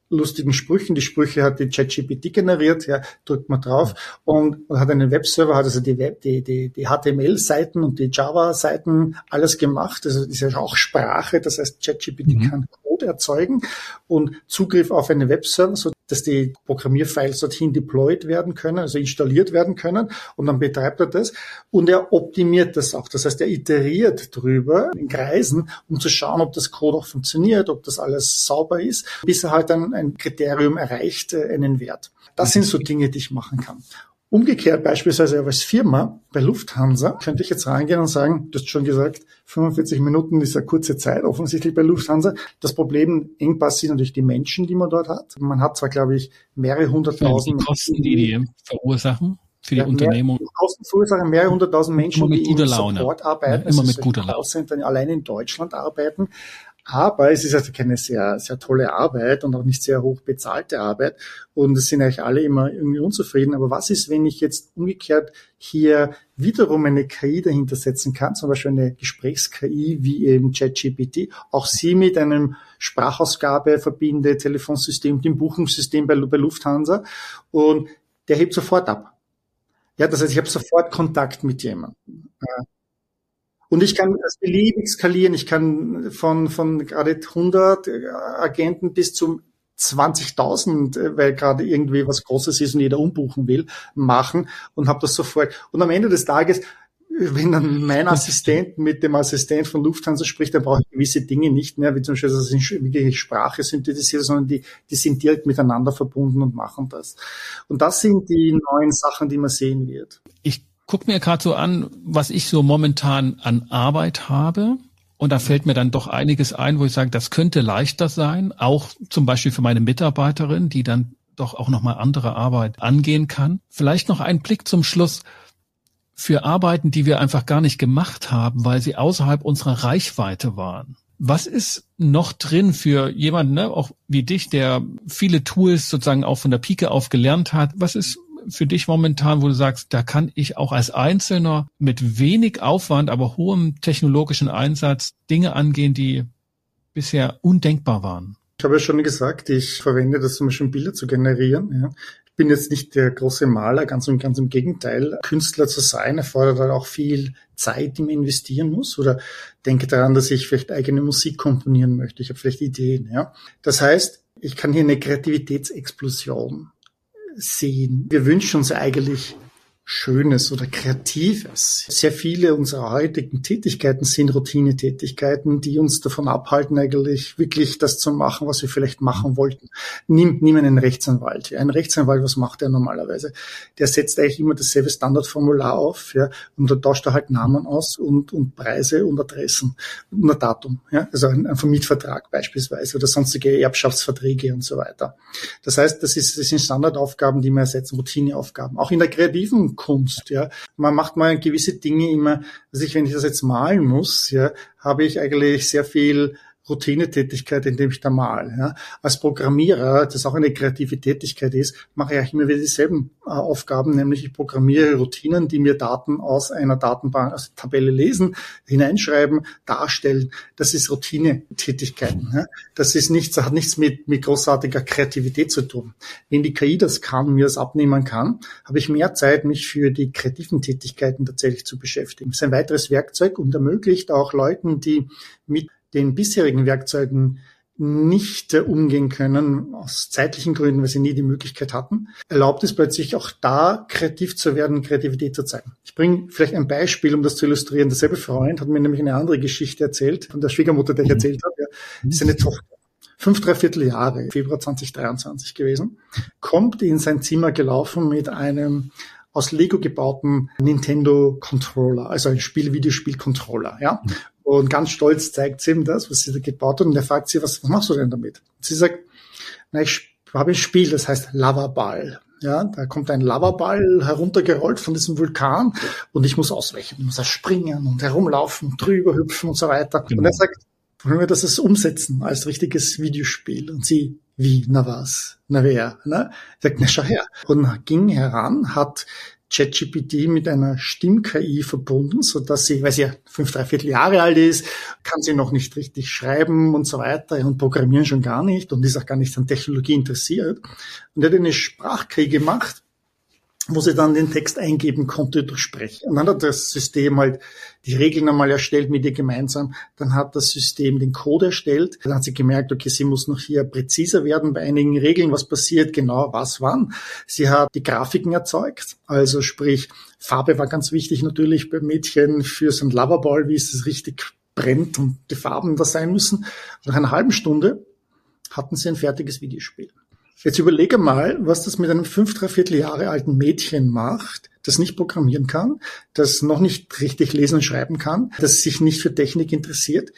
lustigen Sprüchen. Die Sprüche hat die ChatGPT generiert, ja, drückt man drauf und, und hat einen Webserver, hat also die Web, die, die, die HTML-Seiten und die Java-Seiten alles gemacht. Also das ist ja auch Sprache, das heißt ChatGPT mhm. kann Code erzeugen und Zugriff auf einen Webserver, so dass die Programmierfiles dorthin deployed werden können, also installiert werden können und dann betreibt er das und er optimiert das auch. Das heißt, er iteriert drüber in Kreisen, um zu schauen, ob das Code auch funktioniert, ob das alles sauber ist, bis er halt dann ein Kriterium erreicht, äh, einen Wert. Das sind so Dinge, die ich machen kann. Umgekehrt beispielsweise als Firma bei Lufthansa könnte ich jetzt reingehen und sagen, du hast schon gesagt, 45 Minuten ist eine kurze Zeit offensichtlich bei Lufthansa. Das Problem, Engpass sind natürlich die Menschen, die man dort hat. Man hat zwar, glaube ich, mehrere hunderttausend. Die Kosten, die die verursachen für die ja, Unternehmung. Mehr, Kosten verursachen mehrere hunderttausend Menschen, die im Support arbeiten. Ja, immer mit guter Laune. Allein in Deutschland arbeiten. Aber es ist also keine sehr, sehr tolle Arbeit und auch nicht sehr hoch bezahlte Arbeit. Und es sind eigentlich alle immer irgendwie unzufrieden. Aber was ist, wenn ich jetzt umgekehrt hier wiederum eine KI dahinter setzen kann, zum Beispiel eine Gesprächs-KI wie eben ChatGPT, auch sie mit einem Sprachausgabe verbinde, Telefonsystem, dem Buchungssystem bei, bei Lufthansa und der hebt sofort ab. Ja, das heißt, ich habe sofort Kontakt mit jemandem. Und ich kann das beliebig skalieren. Ich kann von, von gerade 100 äh, Agenten bis zum 20.000, äh, weil gerade irgendwie was Großes ist und jeder umbuchen will, machen und habe das sofort. Und am Ende des Tages, wenn dann mein Assistent mit dem Assistent von Lufthansa spricht, dann brauche ich gewisse Dinge nicht mehr, wie zum Beispiel, dass ich wirklich Sprache synthetisiere, sondern die, die sind direkt miteinander verbunden und machen das. Und das sind die neuen Sachen, die man sehen wird. Ich guck mir gerade so an, was ich so momentan an Arbeit habe. Und da fällt mir dann doch einiges ein, wo ich sage, das könnte leichter sein, auch zum Beispiel für meine Mitarbeiterin, die dann doch auch nochmal andere Arbeit angehen kann. Vielleicht noch ein Blick zum Schluss für Arbeiten, die wir einfach gar nicht gemacht haben, weil sie außerhalb unserer Reichweite waren. Was ist noch drin für jemanden, ne, auch wie dich, der viele Tools sozusagen auch von der Pike auf gelernt hat? Was ist für dich momentan, wo du sagst, da kann ich auch als Einzelner mit wenig Aufwand, aber hohem technologischen Einsatz Dinge angehen, die bisher undenkbar waren? Ich habe ja schon gesagt, ich verwende das zum Beispiel, um Bilder zu generieren. Ja. Ich bin jetzt nicht der große Maler, ganz und ganz im Gegenteil. Künstler zu sein erfordert halt auch viel Zeit, die man investieren muss. Oder denke daran, dass ich vielleicht eigene Musik komponieren möchte. Ich habe vielleicht Ideen. Ja. Das heißt, ich kann hier eine Kreativitätsexplosion sehen. Wir wünschen uns eigentlich Schönes oder Kreatives. Sehr viele unserer heutigen Tätigkeiten sind Routinetätigkeiten, die uns davon abhalten, eigentlich wirklich das zu machen, was wir vielleicht machen wollten. Nimm, nimm einen Rechtsanwalt. Ein Rechtsanwalt, was macht er normalerweise? Der setzt eigentlich immer dasselbe Standardformular auf, ja, und da tauscht er halt Namen aus und, und Preise und Adressen und ein Datum, ja, also ein, ein Vermietvertrag beispielsweise oder sonstige Erbschaftsverträge und so weiter. Das heißt, das, ist, das sind Standardaufgaben, die wir ersetzen, Routineaufgaben. Auch in der kreativen Kunst, ja. Man macht mal gewisse Dinge immer, also ich, wenn ich das jetzt malen muss, ja, habe ich eigentlich sehr viel Routinetätigkeit, indem ich da mal. Ja. Als Programmierer, das auch eine kreative Tätigkeit ist, mache ich immer wieder dieselben äh, Aufgaben, nämlich ich programmiere Routinen, die mir Daten aus einer Datenbank, aus der Tabelle lesen, hineinschreiben, darstellen. Das ist Routinetätigkeiten. Ja. Das ist nichts, hat nichts mit, mit großartiger Kreativität zu tun. Wenn die KI das kann, mir das abnehmen kann, habe ich mehr Zeit, mich für die kreativen Tätigkeiten tatsächlich zu beschäftigen. Das ist ein weiteres Werkzeug und ermöglicht auch Leuten, die mit den bisherigen Werkzeugen nicht äh, umgehen können, aus zeitlichen Gründen, weil sie nie die Möglichkeit hatten, erlaubt es plötzlich auch da kreativ zu werden, Kreativität zu zeigen. Ich bringe vielleicht ein Beispiel, um das zu illustrieren. Derselbe Freund hat mir nämlich eine andere Geschichte erzählt, von der Schwiegermutter, der ich erzählt habe. Ja, seine Tochter, fünf, dreiviertel Jahre, Februar 2023 gewesen, kommt in sein Zimmer gelaufen mit einem aus Lego gebauten Nintendo Controller, also ein Spiel, Videospiel Controller, ja. Und ganz stolz zeigt sie ihm das, was sie da gebaut hat. Und er fragt sie, was, was machst du denn damit? Und sie sagt, na, ich habe ein Spiel, das heißt Lavaball. Ja, da kommt ein Lavaball heruntergerollt von diesem Vulkan und ich muss ausweichen, ich muss da springen und herumlaufen, drüber hüpfen und so weiter. Genau. Und er sagt, wollen wir das umsetzen als richtiges Videospiel? Und sie, wie, na was, na wer, ne? Sagt, na schau her. Und ging heran, hat ChatGPT mit einer Stimm-KI verbunden, so dass sie, weil sie ja fünf, dreiviertel Jahre alt ist, kann sie noch nicht richtig schreiben und so weiter und programmieren schon gar nicht und ist auch gar nicht an Technologie interessiert. Und er hat eine Sprach-KI gemacht, wo sie dann den Text eingeben konnte durch Sprechen. Und dann hat das System halt die Regeln einmal erstellt mit ihr gemeinsam. Dann hat das System den Code erstellt. Dann hat sie gemerkt, okay, sie muss noch hier präziser werden bei einigen Regeln, was passiert, genau was wann. Sie hat die Grafiken erzeugt. Also sprich, Farbe war ganz wichtig natürlich bei Mädchen für so ein Loverball, wie es richtig brennt und die Farben da sein müssen. Nach einer halben Stunde hatten sie ein fertiges Videospiel. Jetzt überlege mal, was das mit einem fünf, dreiviertel Jahre alten Mädchen macht, das nicht programmieren kann, das noch nicht richtig lesen und schreiben kann, das sich nicht für Technik interessiert.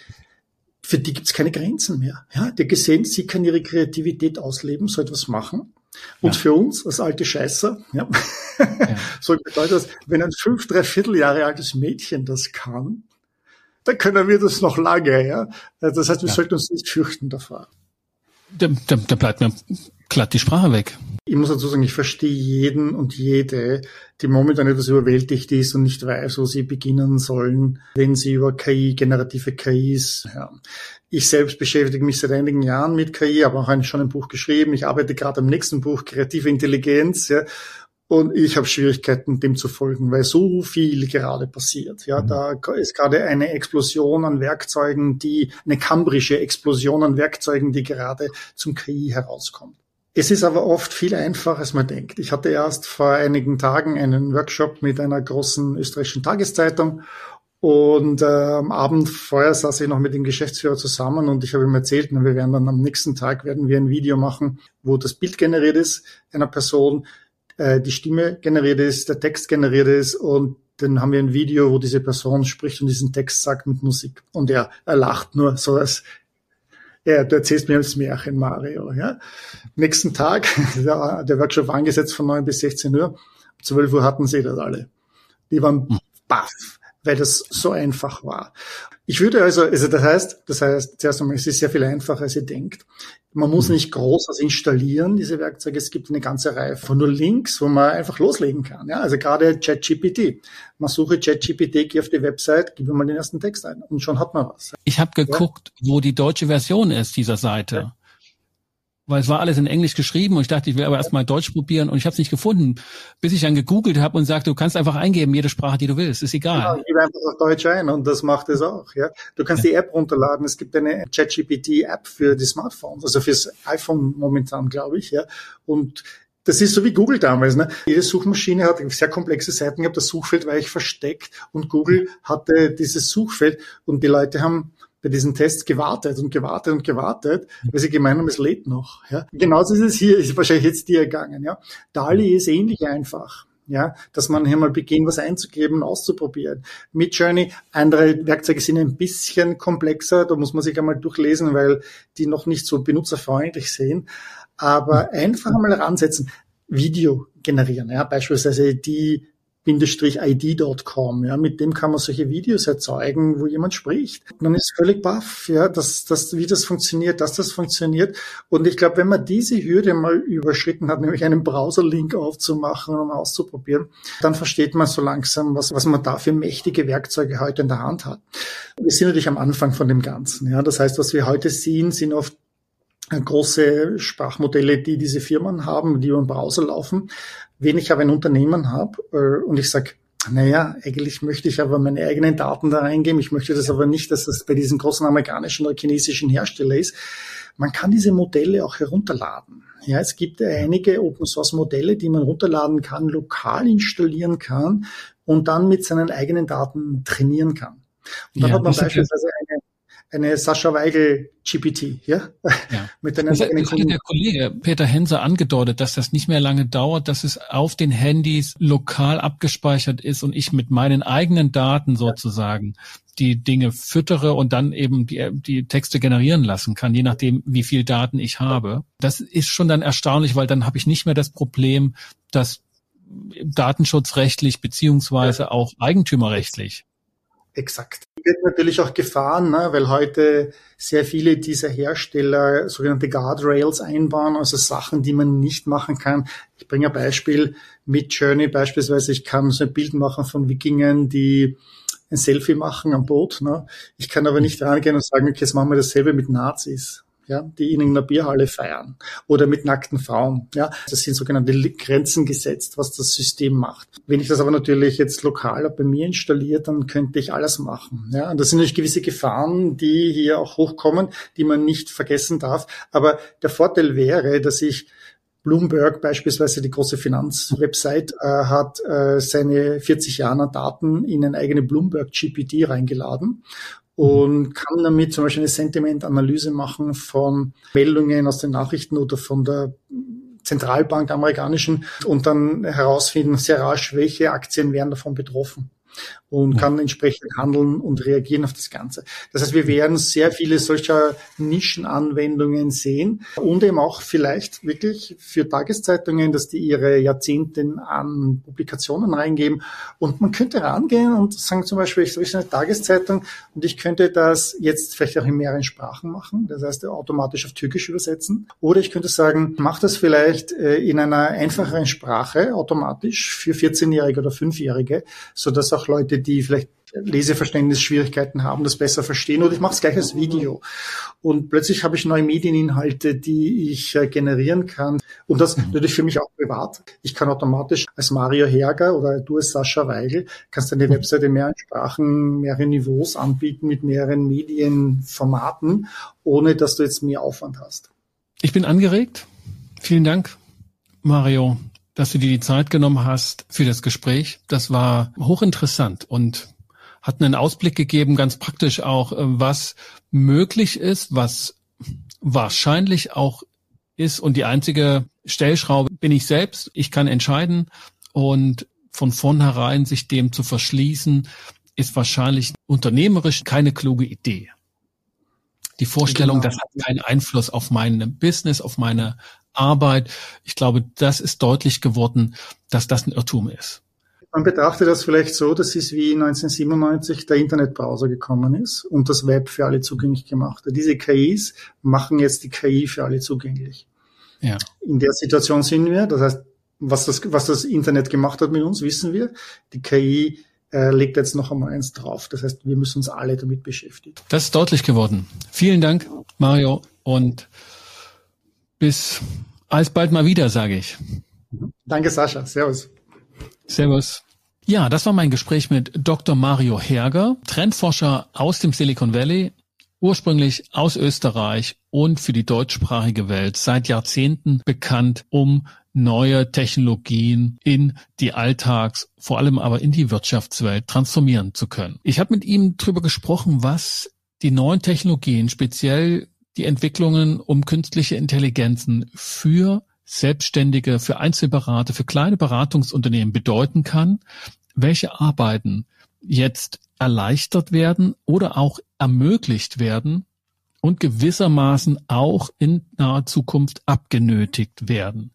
Für die gibt es keine Grenzen mehr. Ja, der gesehen, sie kann ihre Kreativität ausleben, so etwas machen. Und ja. für uns als alte Scheißer, ja, ja. so bedeutet das, wenn ein fünf, dreiviertel Jahre altes Mädchen das kann, dann können wir das noch lange, ja. Das heißt, wir ja. sollten uns nicht fürchten davor. Da, da, da bleibt mir glatt die Sprache weg. Ich muss dazu sagen, ich verstehe jeden und jede, die momentan etwas überwältigt ist und nicht weiß, wo sie beginnen sollen, wenn sie über KI, generative KIs hören. Ich selbst beschäftige mich seit einigen Jahren mit KI, habe auch schon ein Buch geschrieben. Ich arbeite gerade am nächsten Buch, Kreative Intelligenz. Ja. Und ich habe Schwierigkeiten, dem zu folgen, weil so viel gerade passiert. Ja, mhm. da ist gerade eine Explosion an Werkzeugen, die, eine kambrische Explosion an Werkzeugen, die gerade zum KI herauskommt. Es ist aber oft viel einfacher, als man denkt. Ich hatte erst vor einigen Tagen einen Workshop mit einer großen österreichischen Tageszeitung und äh, am Abend vorher saß ich noch mit dem Geschäftsführer zusammen und ich habe ihm erzählt, na, wir werden dann am nächsten Tag werden wir ein Video machen, wo das Bild generiert ist einer Person, äh, die Stimme generiert ist, der Text generiert ist und dann haben wir ein Video, wo diese Person spricht und diesen Text sagt mit Musik. Und er, er lacht nur so als Ja, du erzählst mir das Märchen, Mario. Ja? Nächsten Tag, der, der Workshop war angesetzt von 9 bis 16 Uhr. Um 12 Uhr hatten sie das alle. Die waren hm. baff, weil das so einfach war. Ich würde also, also das heißt, das heißt, zuerst einmal, es ist sehr viel einfacher, als ihr denkt. Man muss mhm. nicht groß was installieren, diese Werkzeuge. Es gibt eine ganze Reihe von nur Links, wo man einfach loslegen kann. Ja, also gerade ChatGPT. Man suche ChatGPT, gehe auf die Website, gebe mal den ersten Text ein und schon hat man was. Ich habe geguckt, ja? wo die deutsche Version ist dieser Seite. Ja weil es war alles in Englisch geschrieben und ich dachte, ich will aber erstmal Deutsch probieren und ich habe es nicht gefunden, bis ich dann gegoogelt habe und sagte, du kannst einfach eingeben, jede Sprache, die du willst, ist egal. Genau, ich gebe einfach auf Deutsch ein und das macht es auch. Ja, Du kannst ja. die App runterladen, es gibt eine ChatGPT-App für die Smartphones, also fürs iPhone momentan, glaube ich. Ja, Und das ist so wie Google damals. Ne? Jede Suchmaschine hat sehr komplexe Seiten gehabt, das Suchfeld war ich versteckt und Google hatte dieses Suchfeld und die Leute haben bei diesen Tests gewartet und gewartet und gewartet, weil sie gemeint haben, es lädt noch. Ja. Genauso ist es hier, ist wahrscheinlich jetzt dir ergangen. Ja. DALI ist ähnlich einfach. Ja, dass man hier mal beginnt, was einzugeben und auszuprobieren. Midjourney, andere Werkzeuge sind ein bisschen komplexer, da muss man sich einmal durchlesen, weil die noch nicht so benutzerfreundlich sind. Aber einfach einmal ransetzen, Video generieren, ja, beispielsweise die id.com, ja, mit dem kann man solche Videos erzeugen, wo jemand spricht. Man ist völlig baff, ja, dass, dass, wie das funktioniert, dass das funktioniert. Und ich glaube, wenn man diese Hürde mal überschritten hat, nämlich einen Browser-Link aufzumachen und um auszuprobieren, dann versteht man so langsam, was, was man da für mächtige Werkzeuge heute in der Hand hat. Wir sind natürlich am Anfang von dem Ganzen, ja. Das heißt, was wir heute sehen, sind oft große Sprachmodelle, die diese Firmen haben, die über den Browser laufen. Wenn ich aber ein Unternehmen habe äh, und ich sage, naja, eigentlich möchte ich aber meine eigenen Daten da reingeben. Ich möchte das aber nicht, dass das bei diesen großen amerikanischen oder chinesischen Hersteller ist. Man kann diese Modelle auch herunterladen. Ja, es gibt einige Open Source Modelle, die man runterladen kann, lokal installieren kann und dann mit seinen eigenen Daten trainieren kann. Und dann ja, hat man beispielsweise eine Sascha Weigel GPT, ja? ja. Mit einem das, das hatte der Kollege Peter Henser angedeutet, dass das nicht mehr lange dauert, dass es auf den Handys lokal abgespeichert ist und ich mit meinen eigenen Daten sozusagen die Dinge füttere und dann eben die, die Texte generieren lassen kann, je nachdem, wie viel Daten ich habe. Das ist schon dann erstaunlich, weil dann habe ich nicht mehr das Problem, dass datenschutzrechtlich beziehungsweise ja. auch eigentümerrechtlich Exakt. Wird natürlich auch gefahren, ne, weil heute sehr viele dieser Hersteller sogenannte Guardrails einbauen, also Sachen, die man nicht machen kann. Ich bringe ein Beispiel mit Journey beispielsweise. Ich kann so ein Bild machen von Wikingern, die ein Selfie machen am Boot. Ne. Ich kann aber nicht rangehen und sagen, okay, jetzt machen wir dasselbe mit Nazis ja, die in einer Bierhalle feiern oder mit nackten Frauen. Ja, das sind sogenannte Grenzen gesetzt, was das System macht. Wenn ich das aber natürlich jetzt lokal bei mir installiere, dann könnte ich alles machen. Ja, und das sind natürlich gewisse Gefahren, die hier auch hochkommen, die man nicht vergessen darf. Aber der Vorteil wäre, dass ich Bloomberg beispielsweise, die große Finanzwebsite, äh, hat äh, seine 40 Jahre Daten in ein eigene Bloomberg GPT reingeladen und kann damit zum Beispiel eine Sentimentanalyse machen von Meldungen aus den Nachrichten oder von der Zentralbank amerikanischen und dann herausfinden sehr rasch, welche Aktien wären davon betroffen und kann entsprechend handeln und reagieren auf das Ganze. Das heißt, wir werden sehr viele solcher Nischenanwendungen sehen und eben auch vielleicht wirklich für Tageszeitungen, dass die ihre Jahrzehnten an Publikationen reingeben. Und man könnte rangehen und sagen zum Beispiel, ich habe eine Tageszeitung und ich könnte das jetzt vielleicht auch in mehreren Sprachen machen, das heißt automatisch auf Türkisch übersetzen. Oder ich könnte sagen, mach das vielleicht äh, in einer einfacheren Sprache automatisch für 14-Jährige oder 5-Jährige, so dass auch Leute, die vielleicht Leseverständnisschwierigkeiten haben, das besser verstehen oder ich mache es gleich als Video. Und plötzlich habe ich neue Medieninhalte, die ich äh, generieren kann. Und das mhm. natürlich für mich auch privat. Ich kann automatisch als Mario Herger oder du als Sascha Weigel, kannst deine mhm. Webseite in mehreren Sprachen, mehrere Niveaus anbieten mit mehreren Medienformaten, ohne dass du jetzt mehr Aufwand hast. Ich bin angeregt. Vielen Dank, Mario dass du dir die Zeit genommen hast für das Gespräch. Das war hochinteressant und hat einen Ausblick gegeben, ganz praktisch auch, äh, was möglich ist, was wahrscheinlich auch ist. Und die einzige Stellschraube bin ich selbst. Ich kann entscheiden und von vornherein sich dem zu verschließen, ist wahrscheinlich unternehmerisch keine kluge Idee. Die Vorstellung, genau. das hat keinen Einfluss auf mein Business, auf meine Arbeit. Ich glaube, das ist deutlich geworden, dass das ein Irrtum ist. Man betrachtet das vielleicht so, dass es wie 1997 der Internetbrowser gekommen ist und das Web für alle zugänglich gemacht hat. Diese KIs machen jetzt die KI für alle zugänglich. Ja. In der Situation sind wir. Das heißt, was das, was das Internet gemacht hat mit uns, wissen wir. Die KI äh, legt jetzt noch einmal eins drauf. Das heißt, wir müssen uns alle damit beschäftigen. Das ist deutlich geworden. Vielen Dank, Mario, und bis alsbald mal wieder, sage ich. Danke, Sascha. Servus. Servus. Ja, das war mein Gespräch mit Dr. Mario Herger, Trendforscher aus dem Silicon Valley, ursprünglich aus Österreich und für die deutschsprachige Welt seit Jahrzehnten bekannt, um neue Technologien in die Alltags-, vor allem aber in die Wirtschaftswelt transformieren zu können. Ich habe mit ihm darüber gesprochen, was die neuen Technologien, speziell die Entwicklungen um künstliche Intelligenzen für Selbstständige, für Einzelberater, für kleine Beratungsunternehmen bedeuten kann, welche Arbeiten jetzt erleichtert werden oder auch ermöglicht werden und gewissermaßen auch in naher Zukunft abgenötigt werden.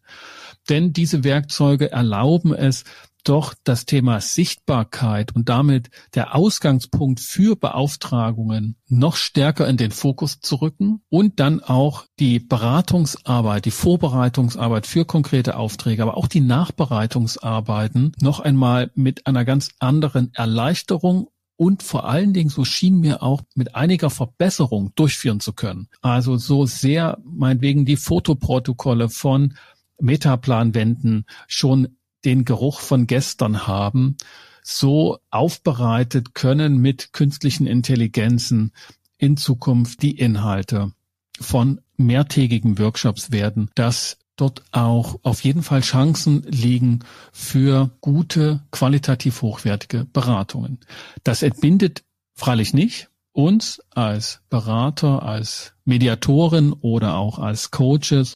Denn diese Werkzeuge erlauben es, doch das Thema Sichtbarkeit und damit der Ausgangspunkt für Beauftragungen noch stärker in den Fokus zu rücken und dann auch die Beratungsarbeit, die Vorbereitungsarbeit für konkrete Aufträge, aber auch die Nachbereitungsarbeiten noch einmal mit einer ganz anderen Erleichterung und vor allen Dingen, so schien mir auch mit einiger Verbesserung durchführen zu können. Also so sehr meinetwegen die Fotoprotokolle von Metaplanwänden schon den Geruch von gestern haben, so aufbereitet können mit künstlichen Intelligenzen in Zukunft die Inhalte von mehrtägigen Workshops werden, dass dort auch auf jeden Fall Chancen liegen für gute, qualitativ hochwertige Beratungen. Das entbindet freilich nicht uns als Berater, als Mediatoren oder auch als Coaches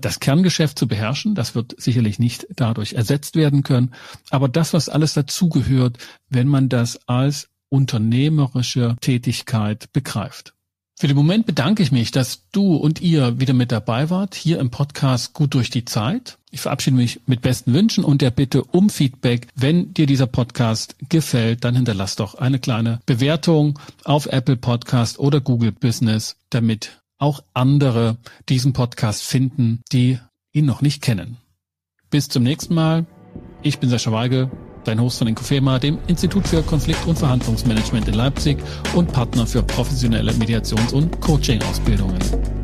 das Kerngeschäft zu beherrschen. Das wird sicherlich nicht dadurch ersetzt werden können. Aber das, was alles dazugehört, wenn man das als unternehmerische Tätigkeit begreift. Für den Moment bedanke ich mich, dass du und ihr wieder mit dabei wart, hier im Podcast Gut durch die Zeit. Ich verabschiede mich mit besten Wünschen und der Bitte um Feedback. Wenn dir dieser Podcast gefällt, dann hinterlass doch eine kleine Bewertung auf Apple Podcast oder Google Business, damit auch andere diesen Podcast finden, die ihn noch nicht kennen. Bis zum nächsten Mal. Ich bin Sascha Weigel, dein Host von Inkofema, dem Institut für Konflikt- und Verhandlungsmanagement in Leipzig und Partner für professionelle Mediations- und Coaching-Ausbildungen.